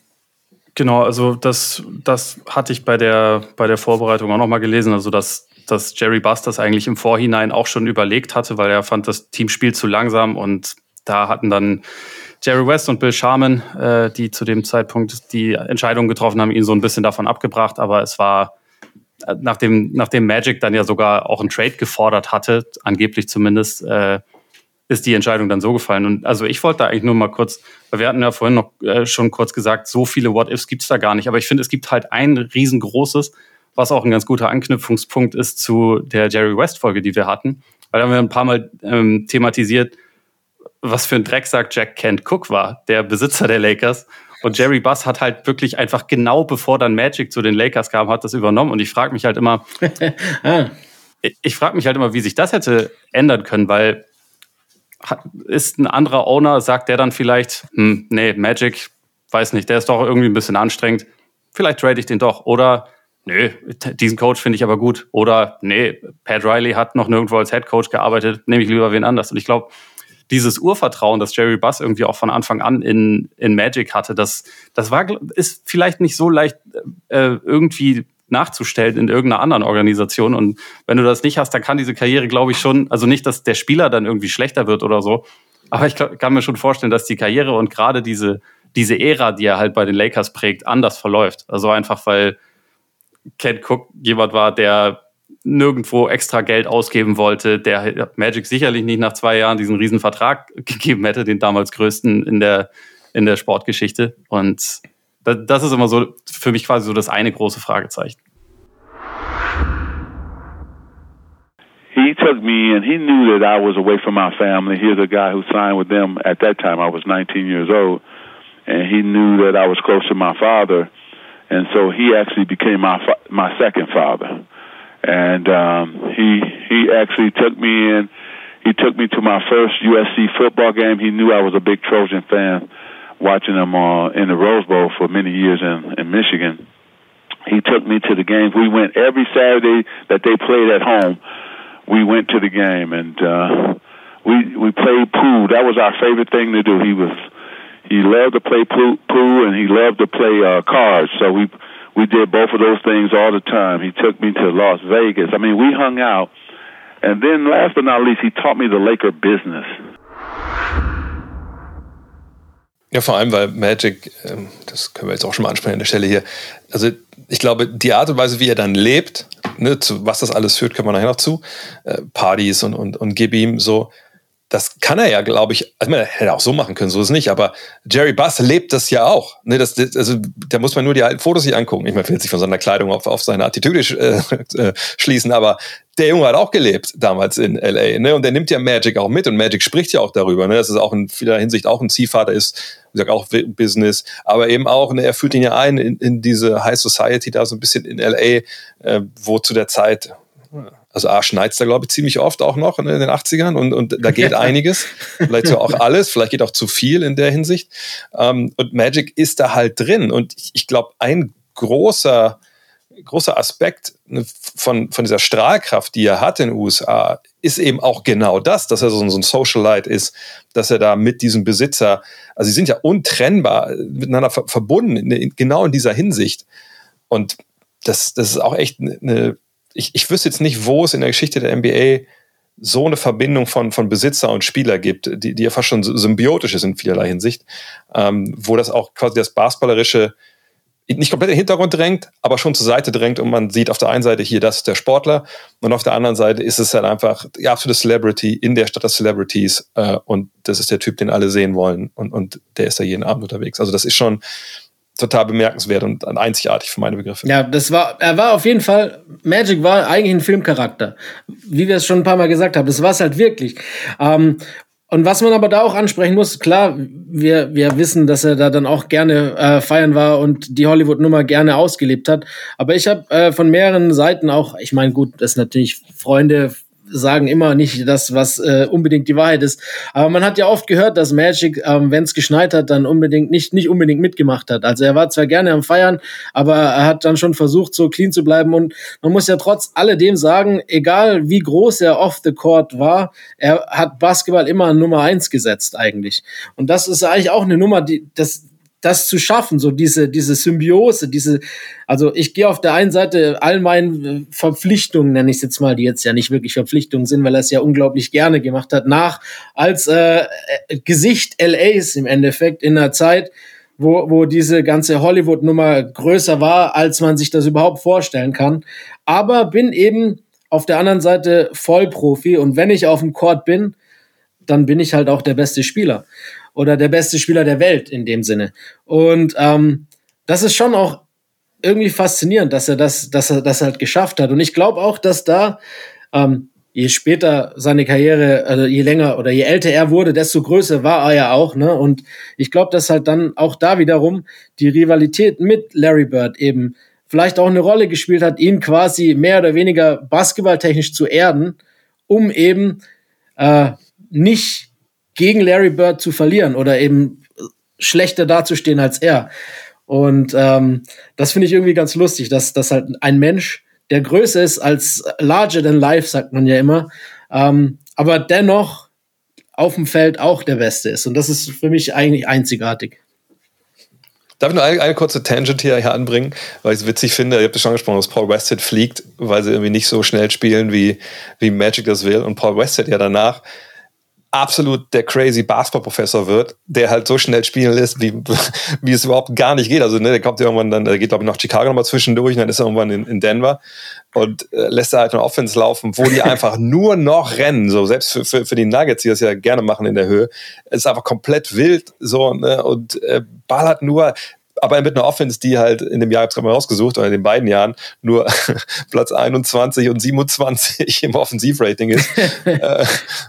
Genau, also das, das hatte ich bei der, bei der Vorbereitung auch nochmal gelesen, also dass, dass Jerry Buss das eigentlich im Vorhinein auch schon überlegt hatte, weil er fand, das Team spielt zu langsam und da hatten dann Jerry West und Bill Sharman, äh, die zu dem Zeitpunkt die Entscheidung getroffen haben, ihn so ein bisschen davon abgebracht, aber es war nachdem, nachdem Magic dann ja sogar auch einen Trade gefordert hatte, angeblich zumindest, äh, ist die Entscheidung dann so gefallen. Und also ich wollte da eigentlich nur mal kurz, weil wir hatten ja vorhin noch äh, schon kurz gesagt, so viele What-Ifs gibt es da gar nicht. Aber ich finde, es gibt halt ein riesengroßes, was auch ein ganz guter Anknüpfungspunkt ist zu der Jerry West-Folge, die wir hatten. Weil da haben wir ein paar Mal ähm, thematisiert, was für ein Drecksack Jack Kent Cook war, der Besitzer der Lakers. Und Jerry Buss hat halt wirklich einfach genau bevor dann Magic zu den Lakers kam, hat das übernommen. Und ich frage mich halt immer, ah. ich frage mich halt immer, wie sich das hätte ändern können, weil ist ein anderer Owner, sagt der dann vielleicht, hm, nee, Magic, weiß nicht, der ist doch irgendwie ein bisschen anstrengend, vielleicht trade ich den doch. Oder, nö, diesen Coach finde ich aber gut. Oder, nee, Pat Riley hat noch nirgendwo als Head Coach gearbeitet, nehme ich lieber wen anders. Und ich glaube, dieses Urvertrauen, das Jerry Buss irgendwie auch von Anfang an in, in Magic hatte, das, das war, ist vielleicht nicht so leicht äh, irgendwie nachzustellen in irgendeiner anderen Organisation. Und wenn du das nicht hast, dann kann diese Karriere, glaube ich, schon, also nicht, dass der Spieler dann irgendwie schlechter wird oder so, aber ich kann mir schon vorstellen, dass die Karriere und gerade diese, diese Ära, die er halt bei den Lakers prägt, anders verläuft. Also einfach, weil Ken Cook jemand war, der nirgendwo extra Geld ausgeben wollte, der Magic sicherlich nicht nach zwei Jahren diesen riesen Vertrag gegeben hätte, den damals größten in der, in der Sportgeschichte. Und das ist immer so für mich quasi so das eine große Fragezeichen. He took me and he knew that I was away from my family. He's a guy who signed with them at that time. I was 19 years old, and he knew that I was close to my father, and so he actually became my my second father. And um, he he actually took me in. He took me to my first USC football game. He knew I was a big Trojan fan watching them uh, in the Rose Bowl for many years in, in Michigan. He took me to the games. We went every Saturday that they played at home. We went to the game and uh, we we played pool. That was our favorite thing to do. He was he loved to play pool, pool and he loved to play uh, cards. So we we did both of those things all the time. He took me to Las Vegas. I mean, we hung out. And then last but not least, he taught me the Laker business. Ja, vor allem, weil Magic, ähm, das können wir jetzt auch schon mal ansprechen an der Stelle hier, also ich glaube, die Art und Weise, wie er dann lebt, ne, zu was das alles führt, können wir nachher noch zu, äh, Partys und, und, und gib ihm so, das kann er ja, glaube ich, also man hätte auch so machen können, so ist es nicht, aber Jerry Buss lebt das ja auch. Ne, das, das, also da muss man nur die alten Fotos sich angucken. Ich meine, will sich von seiner Kleidung auf, auf seine Attitüde äh, äh, schließen, aber der Junge hat auch gelebt damals in LA, ne? Und der nimmt ja Magic auch mit und Magic spricht ja auch darüber, ne? Dass es auch in vieler Hinsicht auch ein Ziehvater ist, wie gesagt, auch Business, aber eben auch, ne, er führt ihn ja ein in, in diese High Society da so ein bisschen in LA, äh, wo zu der Zeit also A schneit da, glaube ich, ziemlich oft auch noch in den 80ern und, und da geht einiges. vielleicht so auch alles, vielleicht geht auch zu viel in der Hinsicht. Ähm, und Magic ist da halt drin. Und ich, ich glaube, ein großer, großer Aspekt ne, von, von dieser Strahlkraft, die er hat in den USA, ist eben auch genau das, dass er so, ein Socialite ist, dass er da mit diesem Besitzer, also sie sind ja untrennbar miteinander ver verbunden, in, genau in dieser Hinsicht. Und das, das ist auch echt eine ich, ich wüsste jetzt nicht, wo es in der Geschichte der NBA so eine Verbindung von, von Besitzer und Spieler gibt, die, die ja fast schon symbiotisch ist in vielerlei Hinsicht, ähm, wo das auch quasi das Basketballerische nicht komplett in den Hintergrund drängt, aber schon zur Seite drängt und man sieht auf der einen Seite hier, das ist der Sportler und auf der anderen Seite ist es halt einfach die absolute Celebrity in der Stadt der Celebrities äh, und das ist der Typ, den alle sehen wollen und, und der ist da jeden Abend unterwegs. Also das ist schon, total bemerkenswert und einzigartig für meine Begriffe. Ja, das war, er war auf jeden Fall, Magic war eigentlich ein Filmcharakter. Wie wir es schon ein paar Mal gesagt haben, das war es halt wirklich. Ähm, und was man aber da auch ansprechen muss, klar, wir, wir wissen, dass er da dann auch gerne äh, feiern war und die Hollywood-Nummer gerne ausgelebt hat. Aber ich habe äh, von mehreren Seiten auch, ich meine, gut, das sind natürlich Freunde sagen immer nicht das, was äh, unbedingt die Wahrheit ist. Aber man hat ja oft gehört, dass Magic, ähm, wenn es geschneit hat, dann unbedingt nicht, nicht unbedingt mitgemacht hat. Also er war zwar gerne am Feiern, aber er hat dann schon versucht, so clean zu bleiben. Und man muss ja trotz alledem sagen, egal wie groß er off the court war, er hat Basketball immer an Nummer eins gesetzt eigentlich. Und das ist eigentlich auch eine Nummer, die das das zu schaffen, so diese, diese Symbiose, diese, also ich gehe auf der einen Seite all meinen äh, Verpflichtungen, nenne ich es jetzt mal, die jetzt ja nicht wirklich Verpflichtungen sind, weil er es ja unglaublich gerne gemacht hat, nach als äh, äh Gesicht LAs im Endeffekt in einer Zeit, wo, wo diese ganze Hollywood-Nummer größer war, als man sich das überhaupt vorstellen kann. Aber bin eben auf der anderen Seite Vollprofi und wenn ich auf dem Court bin, dann bin ich halt auch der beste Spieler oder der beste Spieler der Welt in dem Sinne. Und ähm, das ist schon auch irgendwie faszinierend, dass er das, dass er das halt geschafft hat. Und ich glaube auch, dass da ähm, je später seine Karriere, also je länger oder je älter er wurde, desto größer war er ja auch. Ne? Und ich glaube, dass halt dann auch da wiederum die Rivalität mit Larry Bird eben vielleicht auch eine Rolle gespielt hat, ihn quasi mehr oder weniger basketballtechnisch zu erden, um eben äh, nicht gegen Larry Bird zu verlieren oder eben schlechter dazustehen als er. Und ähm, das finde ich irgendwie ganz lustig, dass, dass halt ein Mensch, der größer ist als larger than life, sagt man ja immer, ähm, aber dennoch auf dem Feld auch der Beste ist. Und das ist für mich eigentlich einzigartig. Darf ich nur eine, eine, kurze Tangent hier, hier anbringen, weil ich es witzig finde, ihr habt es schon angesprochen, dass Paul Westhead fliegt, weil sie irgendwie nicht so schnell spielen, wie, wie Magic das will. Und Paul Westhead ja danach absolut der crazy Basketballprofessor wird, der halt so schnell spielen lässt, wie, wie es überhaupt gar nicht geht. Also, ne, der kommt irgendwann dann, der geht, glaube ich, nach Chicago nochmal zwischendurch und dann ist er irgendwann in, in Denver und äh, lässt da halt eine Offense laufen, wo die einfach nur noch rennen. So, selbst für, für, für die Nuggets, die das ja gerne machen in der Höhe, es ist einfach komplett wild, so, ne, und äh, ballert nur, aber mit einer Offense, die halt in dem Jahr, ich habe mal rausgesucht, oder in den beiden Jahren, nur Platz 21 und 27 im Offensivrating ist. äh,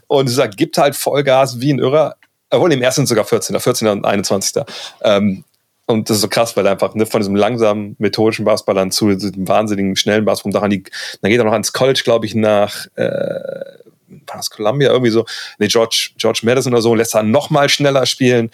und es gibt halt Vollgas wie ein Irrer. Obwohl im ersten sogar 14er, 14er und 21. Ähm, und das ist so krass, weil er einfach ne, von diesem langsamen, methodischen Basketball dann zu diesem wahnsinnigen, schnellen Basketball, daran die, dann geht er noch ans College, glaube ich, nach äh, war das Columbia irgendwie so, nee, George, George Madison oder so, lässt er noch mal schneller spielen.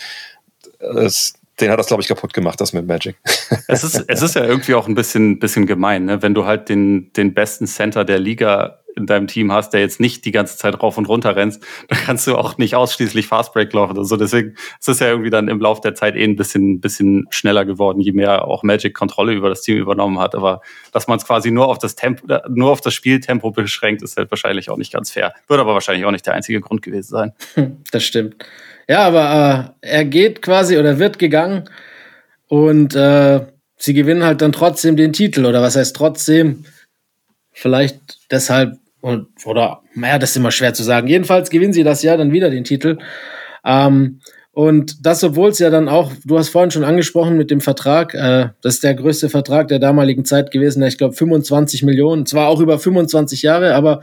Das, den hat das, glaube ich, kaputt gemacht, das mit Magic. Es ist, es ist ja irgendwie auch ein bisschen, bisschen gemein, ne? wenn du halt den, den besten Center der Liga in deinem Team hast, der jetzt nicht die ganze Zeit rauf und runter rennst, dann kannst du auch nicht ausschließlich Fastbreak laufen. Also deswegen ist es ja irgendwie dann im Laufe der Zeit eh ein bisschen, bisschen schneller geworden, je mehr auch Magic Kontrolle über das Team übernommen hat. Aber dass man es quasi nur auf das Tempo, nur auf das Spieltempo beschränkt, ist halt wahrscheinlich auch nicht ganz fair. Wird aber wahrscheinlich auch nicht der einzige Grund gewesen sein. Das stimmt. Ja, aber äh, er geht quasi oder wird gegangen und äh, sie gewinnen halt dann trotzdem den Titel oder was heißt trotzdem? Vielleicht deshalb und, oder naja, das ist immer schwer zu sagen. Jedenfalls gewinnen sie das Jahr dann wieder den Titel. Ähm, und das, obwohl es ja dann auch, du hast vorhin schon angesprochen mit dem Vertrag, äh, das ist der größte Vertrag der damaligen Zeit gewesen, ich glaube 25 Millionen, zwar auch über 25 Jahre, aber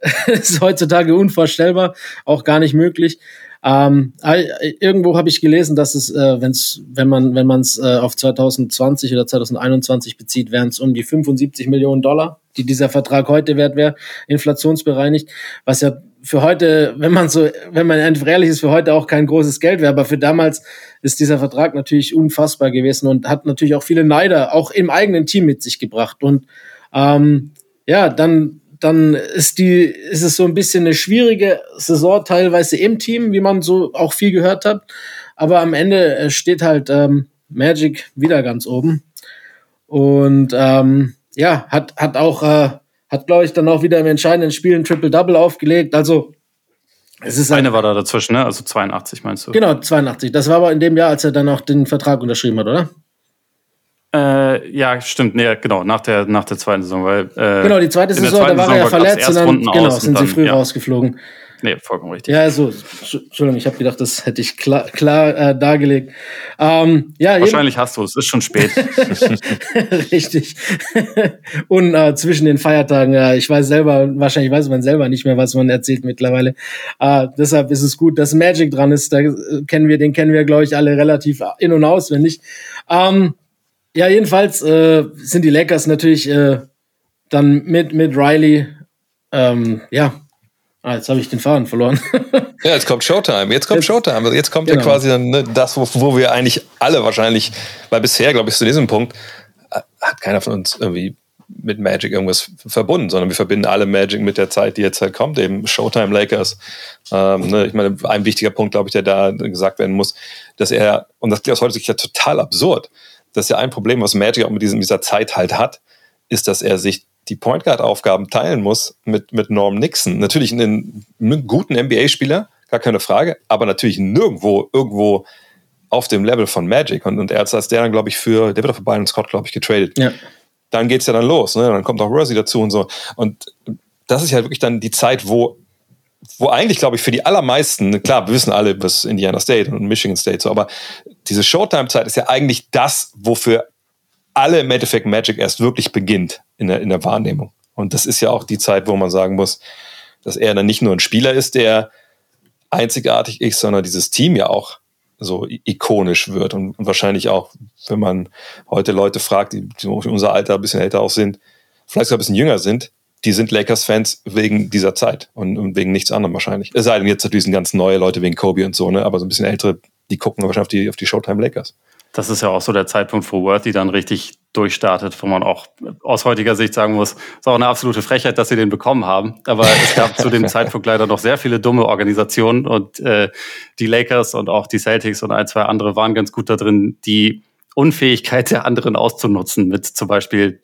ist heutzutage unvorstellbar, auch gar nicht möglich. Ähm, irgendwo habe ich gelesen, dass es, äh, wenn's, wenn man wenn es äh, auf 2020 oder 2021 bezieht, wären es um die 75 Millionen Dollar, die dieser Vertrag heute wert wäre, inflationsbereinigt, was ja für heute, wenn man so, wenn man ehrlich ist, für heute auch kein großes Geld wäre, aber für damals ist dieser Vertrag natürlich unfassbar gewesen und hat natürlich auch viele Neider auch im eigenen Team mit sich gebracht. Und ähm, ja, dann dann ist die, ist es so ein bisschen eine schwierige Saison teilweise im Team, wie man so auch viel gehört hat. Aber am Ende äh, steht halt ähm, Magic wieder ganz oben. Und ähm, ja, hat, hat auch, äh, hat, glaube ich, dann auch wieder im entscheidenden Spiel ein Triple-Double aufgelegt. Also es ist eine war da dazwischen, ne? Also 82 meinst du? Genau, 82. Das war aber in dem Jahr, als er dann auch den Vertrag unterschrieben hat, oder? Äh, ja, stimmt, nee, genau, nach der, nach der zweiten Saison, weil. Äh, genau, die zweite Saison, da war er ja verletzt und dann genau, sind sie früh ja. rausgeflogen. Nee, vollkommen richtig. Ja, so, Entschuldigung, ich habe gedacht, das hätte ich klar, klar äh, dargelegt. Ähm, ja, Wahrscheinlich hast du es, ist schon spät. richtig. und äh, zwischen den Feiertagen, ja, ich weiß selber, wahrscheinlich weiß man selber nicht mehr, was man erzählt mittlerweile. Äh, deshalb ist es gut, dass Magic dran ist. Da äh, kennen wir, den kennen wir, glaube ich, alle relativ in- und auswendig. Ähm, ja, jedenfalls äh, sind die Lakers natürlich äh, dann mit, mit Riley, ähm, ja, ah, jetzt habe ich den Faden verloren. ja, jetzt kommt Showtime. Jetzt kommt jetzt, Showtime. Jetzt kommt genau. ja quasi dann ne, das, wo, wo wir eigentlich alle wahrscheinlich, weil bisher, glaube ich, zu diesem Punkt äh, hat keiner von uns irgendwie mit Magic irgendwas verbunden, sondern wir verbinden alle Magic mit der Zeit, die jetzt halt kommt, eben Showtime Lakers. Ähm, ne, ich meine, ein wichtiger Punkt, glaube ich, der da gesagt werden muss, dass er, und das klingt aus heutiger Sicht ja total absurd, dass ja ein Problem, was Magic auch mit diesem, dieser Zeit halt hat, ist, dass er sich die Point Guard Aufgaben teilen muss mit, mit Norm Nixon. Natürlich einen, einen guten NBA-Spieler, gar keine Frage, aber natürlich nirgendwo, irgendwo auf dem Level von Magic. Und, und er hat als der dann, glaube ich, für, der wird auch für Byron Scott, glaube ich, getradet. Ja. Dann geht's ja dann los, ne? Dann kommt auch Rosie dazu und so. Und das ist ja wirklich dann die Zeit, wo, wo eigentlich, glaube ich, für die allermeisten, klar, wir wissen alle, was Indiana State und Michigan State so, aber diese Showtime-Zeit ist ja eigentlich das, wofür alle im Endeffekt Magic erst wirklich beginnt in der, in der Wahrnehmung. Und das ist ja auch die Zeit, wo man sagen muss, dass er dann nicht nur ein Spieler ist, der einzigartig ist, sondern dieses Team ja auch so ikonisch wird und, und wahrscheinlich auch, wenn man heute Leute fragt, die, die unser Alter ein bisschen älter auch sind, vielleicht sogar ein bisschen jünger sind, die sind Lakers-Fans wegen dieser Zeit und, und, wegen nichts anderem wahrscheinlich. Es sei denn, jetzt natürlich sind ganz neue Leute wegen Kobe und so, ne? aber so ein bisschen ältere, die gucken wahrscheinlich auf die, auf die Showtime Lakers. Das ist ja auch so der Zeitpunkt, wo Worthy dann richtig durchstartet, wo man auch aus heutiger Sicht sagen muss, ist auch eine absolute Frechheit, dass sie den bekommen haben. Aber es gab zu dem Zeitpunkt leider noch sehr viele dumme Organisationen und äh, die Lakers und auch die Celtics und ein, zwei andere waren ganz gut da drin, die Unfähigkeit der anderen auszunutzen, mit zum Beispiel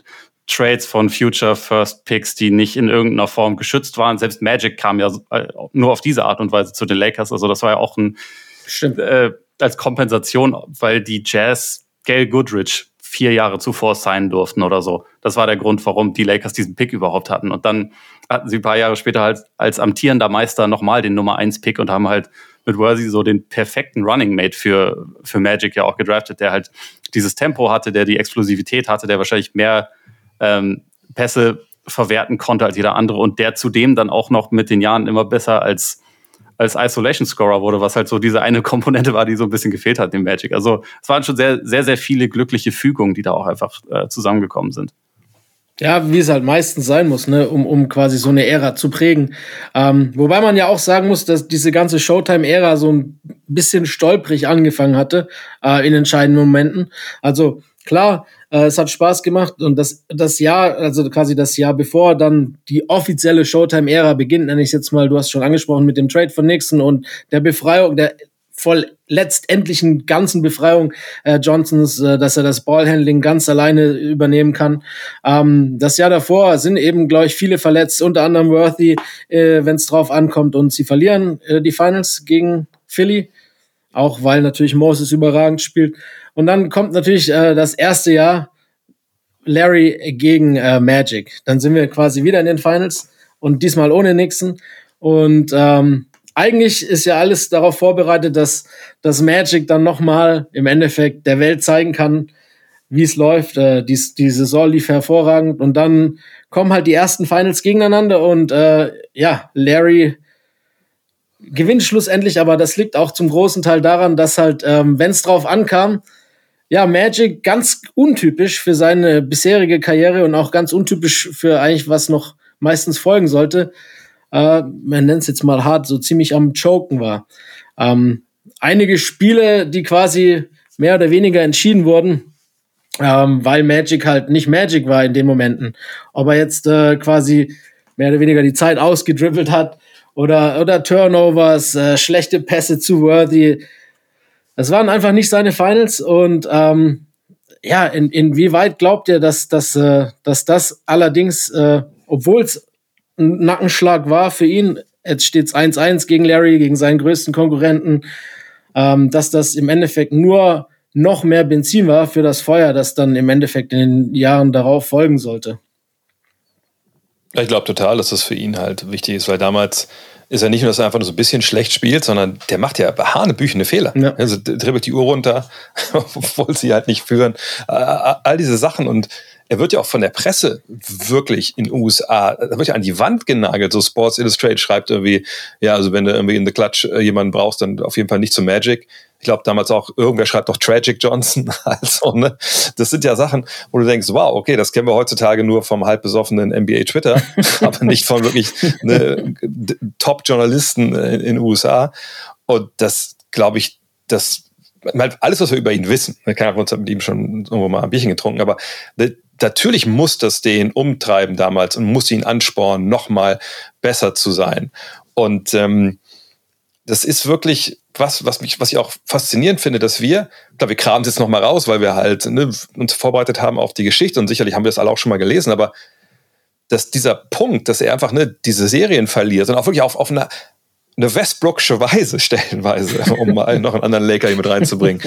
Trades von Future First Picks, die nicht in irgendeiner Form geschützt waren. Selbst Magic kam ja äh, nur auf diese Art und Weise zu den Lakers. Also das war ja auch ein Stimmt. Äh, als Kompensation, weil die Jazz Gail Goodrich vier Jahre zuvor signen durften oder so. Das war der Grund, warum die Lakers diesen Pick überhaupt hatten. Und dann hatten sie ein paar Jahre später halt als amtierender Meister nochmal den Nummer 1 Pick und haben halt mit Worthy so den perfekten Running Mate für, für Magic ja auch gedraftet, der halt dieses Tempo hatte, der die Explosivität hatte, der wahrscheinlich mehr ähm, Pässe verwerten konnte als jeder andere und der zudem dann auch noch mit den Jahren immer besser als als Isolation Scorer wurde, was halt so diese eine Komponente war, die so ein bisschen gefehlt hat, dem Magic. Also es waren schon sehr, sehr, sehr viele glückliche Fügungen, die da auch einfach äh, zusammengekommen sind. Ja, wie es halt meistens sein muss, ne, um, um quasi so eine Ära zu prägen. Ähm, wobei man ja auch sagen muss, dass diese ganze Showtime-Ära so ein bisschen stolprig angefangen hatte äh, in entscheidenden Momenten. Also klar, äh, es hat Spaß gemacht und das, das Jahr, also quasi das Jahr bevor dann die offizielle Showtime-Ära beginnt, nenne ich jetzt mal, du hast schon angesprochen mit dem Trade von Nixon und der Befreiung, der voll letztendlichen ganzen Befreiung äh, Johnsons, äh, dass er das Ballhandling ganz alleine übernehmen kann. Ähm, das Jahr davor sind eben, glaube ich, viele verletzt, unter anderem Worthy, äh, wenn es drauf ankommt und sie verlieren äh, die Finals gegen Philly, auch weil natürlich Moses überragend spielt. Und dann kommt natürlich äh, das erste Jahr Larry gegen äh, Magic. Dann sind wir quasi wieder in den Finals und diesmal ohne Nixon. Und ähm, eigentlich ist ja alles darauf vorbereitet, dass das Magic dann nochmal im Endeffekt der Welt zeigen kann, wie es läuft. Äh, die, die Saison lief hervorragend und dann kommen halt die ersten Finals gegeneinander und äh, ja, Larry gewinnt schlussendlich, aber das liegt auch zum großen Teil daran, dass halt, ähm, wenn es drauf ankam, ja, Magic ganz untypisch für seine bisherige Karriere und auch ganz untypisch für eigentlich, was noch meistens folgen sollte. Äh, man nennt es jetzt mal hart, so ziemlich am Choken war. Ähm, einige Spiele, die quasi mehr oder weniger entschieden wurden, ähm, weil Magic halt nicht Magic war in den Momenten. Ob er jetzt äh, quasi mehr oder weniger die Zeit ausgedribbelt hat oder, oder Turnovers, äh, schlechte Pässe zu Worthy, es waren einfach nicht seine Finals und ähm, ja, in, inwieweit glaubt ihr, dass, dass, äh, dass das allerdings, äh, obwohl es ein Nackenschlag war für ihn, jetzt steht es 1-1 gegen Larry, gegen seinen größten Konkurrenten, ähm, dass das im Endeffekt nur noch mehr Benzin war für das Feuer, das dann im Endeffekt in den Jahren darauf folgen sollte. Ich glaube total, dass das für ihn halt wichtig ist, weil damals ist er nicht nur, dass er einfach nur so ein bisschen schlecht spielt, sondern der macht ja hanebüchene Fehler. Ja. Also dribbelt die Uhr runter, obwohl sie halt nicht führen. All diese Sachen und er wird ja auch von der Presse wirklich in den USA, da wird ja an die Wand genagelt. So Sports Illustrated schreibt irgendwie, ja, also wenn du irgendwie in der Klatsch äh, jemanden brauchst, dann auf jeden Fall nicht zu Magic. Ich glaube damals auch, irgendwer schreibt doch Tragic Johnson. Also, ne? Das sind ja Sachen, wo du denkst, wow, okay, das kennen wir heutzutage nur vom halb besoffenen NBA Twitter, aber nicht von wirklich ne, Top-Journalisten in den USA. Und das, glaube ich, das alles, was wir über ihn wissen, wir haben uns mit ihm schon irgendwo mal ein Bierchen getrunken, aber natürlich muss das den umtreiben damals und muss ihn anspornen, nochmal besser zu sein. Und ähm, das ist wirklich was, was mich, was ich auch faszinierend finde, dass wir, ich glaube, wir kramen es jetzt nochmal raus, weil wir halt ne, uns vorbereitet haben auf die Geschichte und sicherlich haben wir das alle auch schon mal gelesen, aber dass dieser Punkt, dass er einfach ne, diese Serien verliert und auch wirklich auf, auf eine, eine Westbrook'sche Weise stellenweise, um mal noch einen anderen Laker hier mit reinzubringen.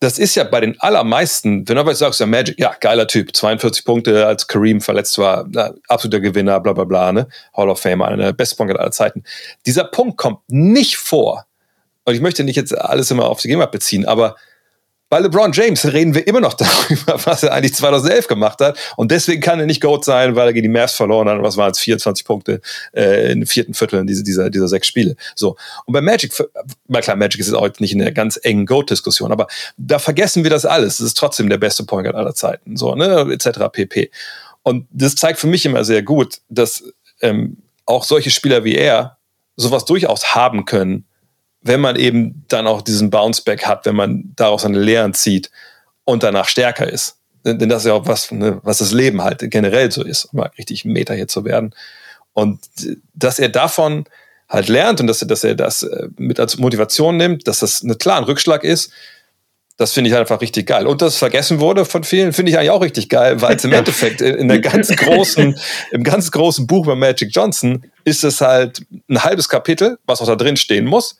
Das ist ja bei den allermeisten, wenn du sagst, ja, Magic, ja, geiler Typ, 42 Punkte, als Kareem verletzt war, na, absoluter Gewinner, bla bla bla, ne? Hall of Fame, einer der besten Punkte aller Zeiten. Dieser Punkt kommt nicht vor. Und ich möchte nicht jetzt alles immer auf die Gegenwart beziehen, aber bei LeBron James reden wir immer noch darüber, was er eigentlich 2011 gemacht hat. Und deswegen kann er nicht GOAT sein, weil er gegen die Mavs verloren hat. Was waren es? 24 Punkte äh, im vierten Viertel in diese, dieser, dieser sechs Spiele. So. Und bei Magic, na klar, Magic ist jetzt auch nicht in der ganz engen GOAT-Diskussion, aber da vergessen wir das alles. Das ist trotzdem der beste Point Guard aller Zeiten. So, ne, etc. pp. Und das zeigt für mich immer sehr gut, dass ähm, auch solche Spieler wie er sowas durchaus haben können, wenn man eben dann auch diesen Bounceback hat, wenn man daraus seine Lehren zieht und danach stärker ist. Denn das ist ja auch was, ne, was das Leben halt generell so ist, um mal richtig Meter hier zu werden. Und dass er davon halt lernt und dass er, dass er das äh, mit als Motivation nimmt, dass das eine, klar ein Rückschlag ist, das finde ich einfach richtig geil. Und das vergessen wurde von vielen, finde ich eigentlich auch richtig geil, weil es im Endeffekt in der ganz großen, im ganz großen Buch bei Magic Johnson ist es halt ein halbes Kapitel, was auch da drin stehen muss.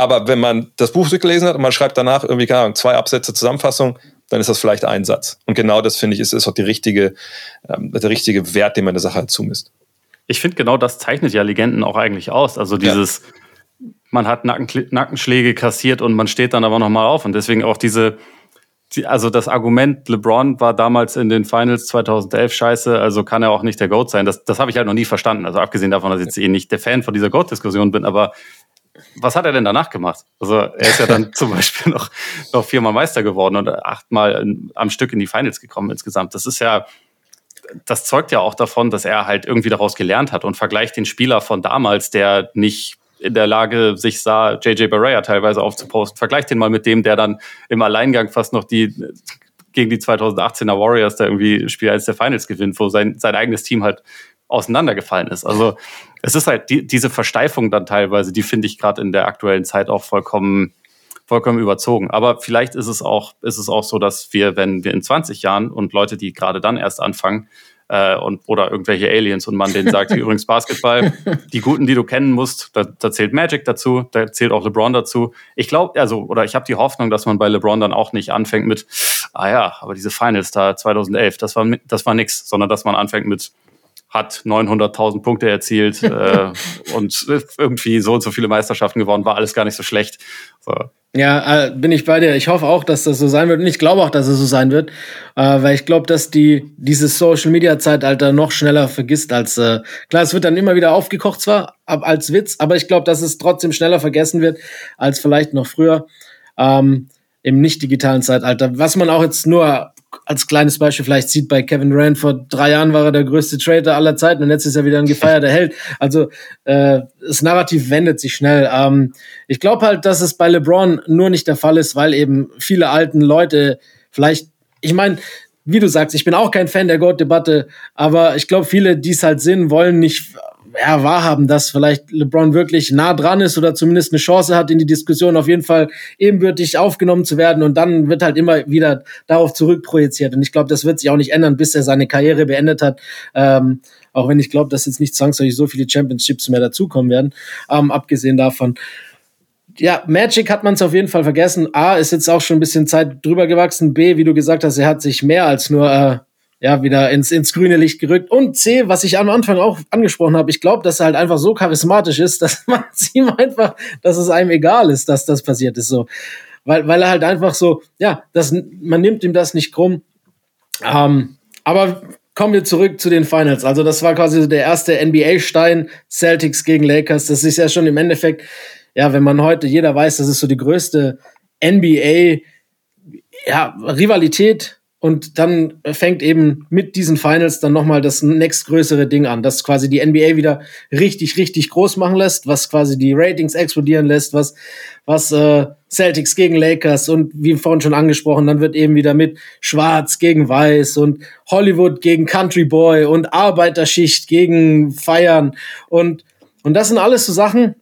Aber wenn man das Buch durchgelesen hat und man schreibt danach irgendwie, keine Ahnung, zwei Absätze Zusammenfassung, dann ist das vielleicht ein Satz. Und genau das finde ich, ist, ist auch die richtige, ähm, der richtige Wert, den man der Sache halt zumisst. Ich finde, genau das zeichnet ja Legenden auch eigentlich aus. Also dieses, ja. man hat Nacken, Nackenschläge kassiert und man steht dann aber nochmal auf. Und deswegen auch diese, die, also das Argument, LeBron war damals in den Finals 2011 scheiße, also kann er auch nicht der GOAT sein. Das, das habe ich halt noch nie verstanden. Also abgesehen davon, dass ich jetzt eh nicht der Fan von dieser GOAT-Diskussion bin, aber was hat er denn danach gemacht? Also er ist ja dann zum Beispiel noch, noch viermal Meister geworden und achtmal in, am Stück in die Finals gekommen insgesamt. Das ist ja, das zeugt ja auch davon, dass er halt irgendwie daraus gelernt hat und vergleicht den Spieler von damals, der nicht in der Lage sich sah, JJ Barea teilweise aufzuposten. Vergleicht den mal mit dem, der dann im Alleingang fast noch die gegen die 2018er Warriors da irgendwie Spiel 1 der Finals gewinnt, wo sein, sein eigenes Team halt auseinandergefallen ist. Also es ist halt die, diese Versteifung dann teilweise, die finde ich gerade in der aktuellen Zeit auch vollkommen vollkommen überzogen. Aber vielleicht ist es auch, ist es auch so, dass wir, wenn wir in 20 Jahren und Leute, die gerade dann erst anfangen, äh, und, oder irgendwelche Aliens und man denen sagt, übrigens Basketball, die Guten, die du kennen musst, da, da zählt Magic dazu, da zählt auch LeBron dazu. Ich glaube, also, oder ich habe die Hoffnung, dass man bei LeBron dann auch nicht anfängt mit, ah ja, aber diese Finals da 2011, das war, das war nix, sondern dass man anfängt mit, hat 900.000 Punkte erzielt äh, und irgendwie so und so viele Meisterschaften gewonnen, war alles gar nicht so schlecht. So. Ja, äh, bin ich bei dir. Ich hoffe auch, dass das so sein wird. Und ich glaube auch, dass es so sein wird, äh, weil ich glaube, dass die dieses Social Media Zeitalter noch schneller vergisst als äh, klar. Es wird dann immer wieder aufgekocht zwar ab, als Witz, aber ich glaube, dass es trotzdem schneller vergessen wird als vielleicht noch früher ähm, im nicht digitalen Zeitalter. Was man auch jetzt nur als kleines Beispiel vielleicht sieht bei Kevin Durant, vor drei Jahren war er der größte Trader aller Zeiten und jetzt ist er wieder ein gefeierter Held. Also äh, das Narrativ wendet sich schnell. Ähm, ich glaube halt, dass es bei LeBron nur nicht der Fall ist, weil eben viele alten Leute vielleicht, ich meine, wie du sagst, ich bin auch kein Fan der Goat-Debatte, aber ich glaube, viele, die es halt sind, wollen nicht ja, wahrhaben, dass vielleicht LeBron wirklich nah dran ist oder zumindest eine Chance hat, in die Diskussion auf jeden Fall ebenbürtig aufgenommen zu werden. Und dann wird halt immer wieder darauf zurückprojiziert. Und ich glaube, das wird sich auch nicht ändern, bis er seine Karriere beendet hat. Ähm, auch wenn ich glaube, dass jetzt nicht zwangsläufig so viele Championships mehr dazukommen werden. Ähm, abgesehen davon. Ja, Magic hat man es auf jeden Fall vergessen. A, ist jetzt auch schon ein bisschen Zeit drüber gewachsen. B, wie du gesagt hast, er hat sich mehr als nur äh, ja, wieder ins, ins grüne Licht gerückt. Und C, was ich am Anfang auch angesprochen habe, ich glaube, dass er halt einfach so charismatisch ist, dass man ihm einfach, dass es einem egal ist, dass das passiert ist. So. Weil, weil er halt einfach so, ja, das, man nimmt ihm das nicht krumm. Ähm, aber kommen wir zurück zu den Finals. Also, das war quasi so der erste NBA-Stein, Celtics gegen Lakers. Das ist ja schon im Endeffekt, ja, wenn man heute, jeder weiß, das ist so die größte NBA, ja, Rivalität und dann fängt eben mit diesen Finals dann nochmal das nächstgrößere Ding an, das quasi die NBA wieder richtig, richtig groß machen lässt, was quasi die Ratings explodieren lässt, was, was äh, Celtics gegen Lakers und wie vorhin schon angesprochen, dann wird eben wieder mit Schwarz gegen Weiß und Hollywood gegen Country Boy und Arbeiterschicht gegen Feiern und, und das sind alles so Sachen,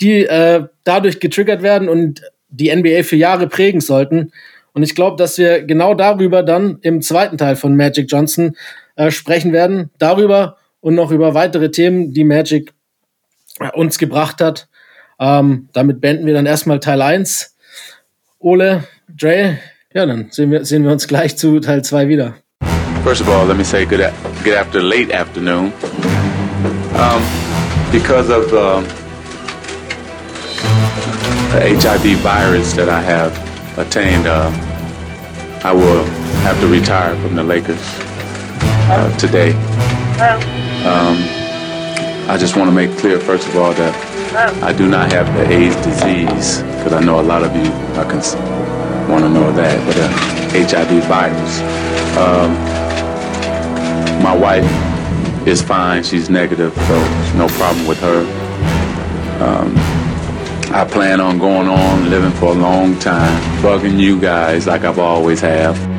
die äh, dadurch getriggert werden und die NBA für Jahre prägen sollten. Und ich glaube, dass wir genau darüber dann im zweiten Teil von Magic Johnson äh, sprechen werden. Darüber und noch über weitere Themen, die Magic äh, uns gebracht hat. Ähm, damit beenden wir dann erstmal Teil 1. Ole, Dre, ja, dann sehen wir, sehen wir uns gleich zu Teil 2 wieder. First of all, let me say good, good after late afternoon. Um, because of the, the HIV virus that I have attained, uh, I will have to retire from the Lakers uh, today. Um, I just want to make clear, first of all, that I do not have the AIDS disease, because I know a lot of you want to know that, but uh, HIV virus. Um, my wife is fine; she's negative, so no problem with her. Um, I plan on going on living for a long time, bugging you guys like I've always have.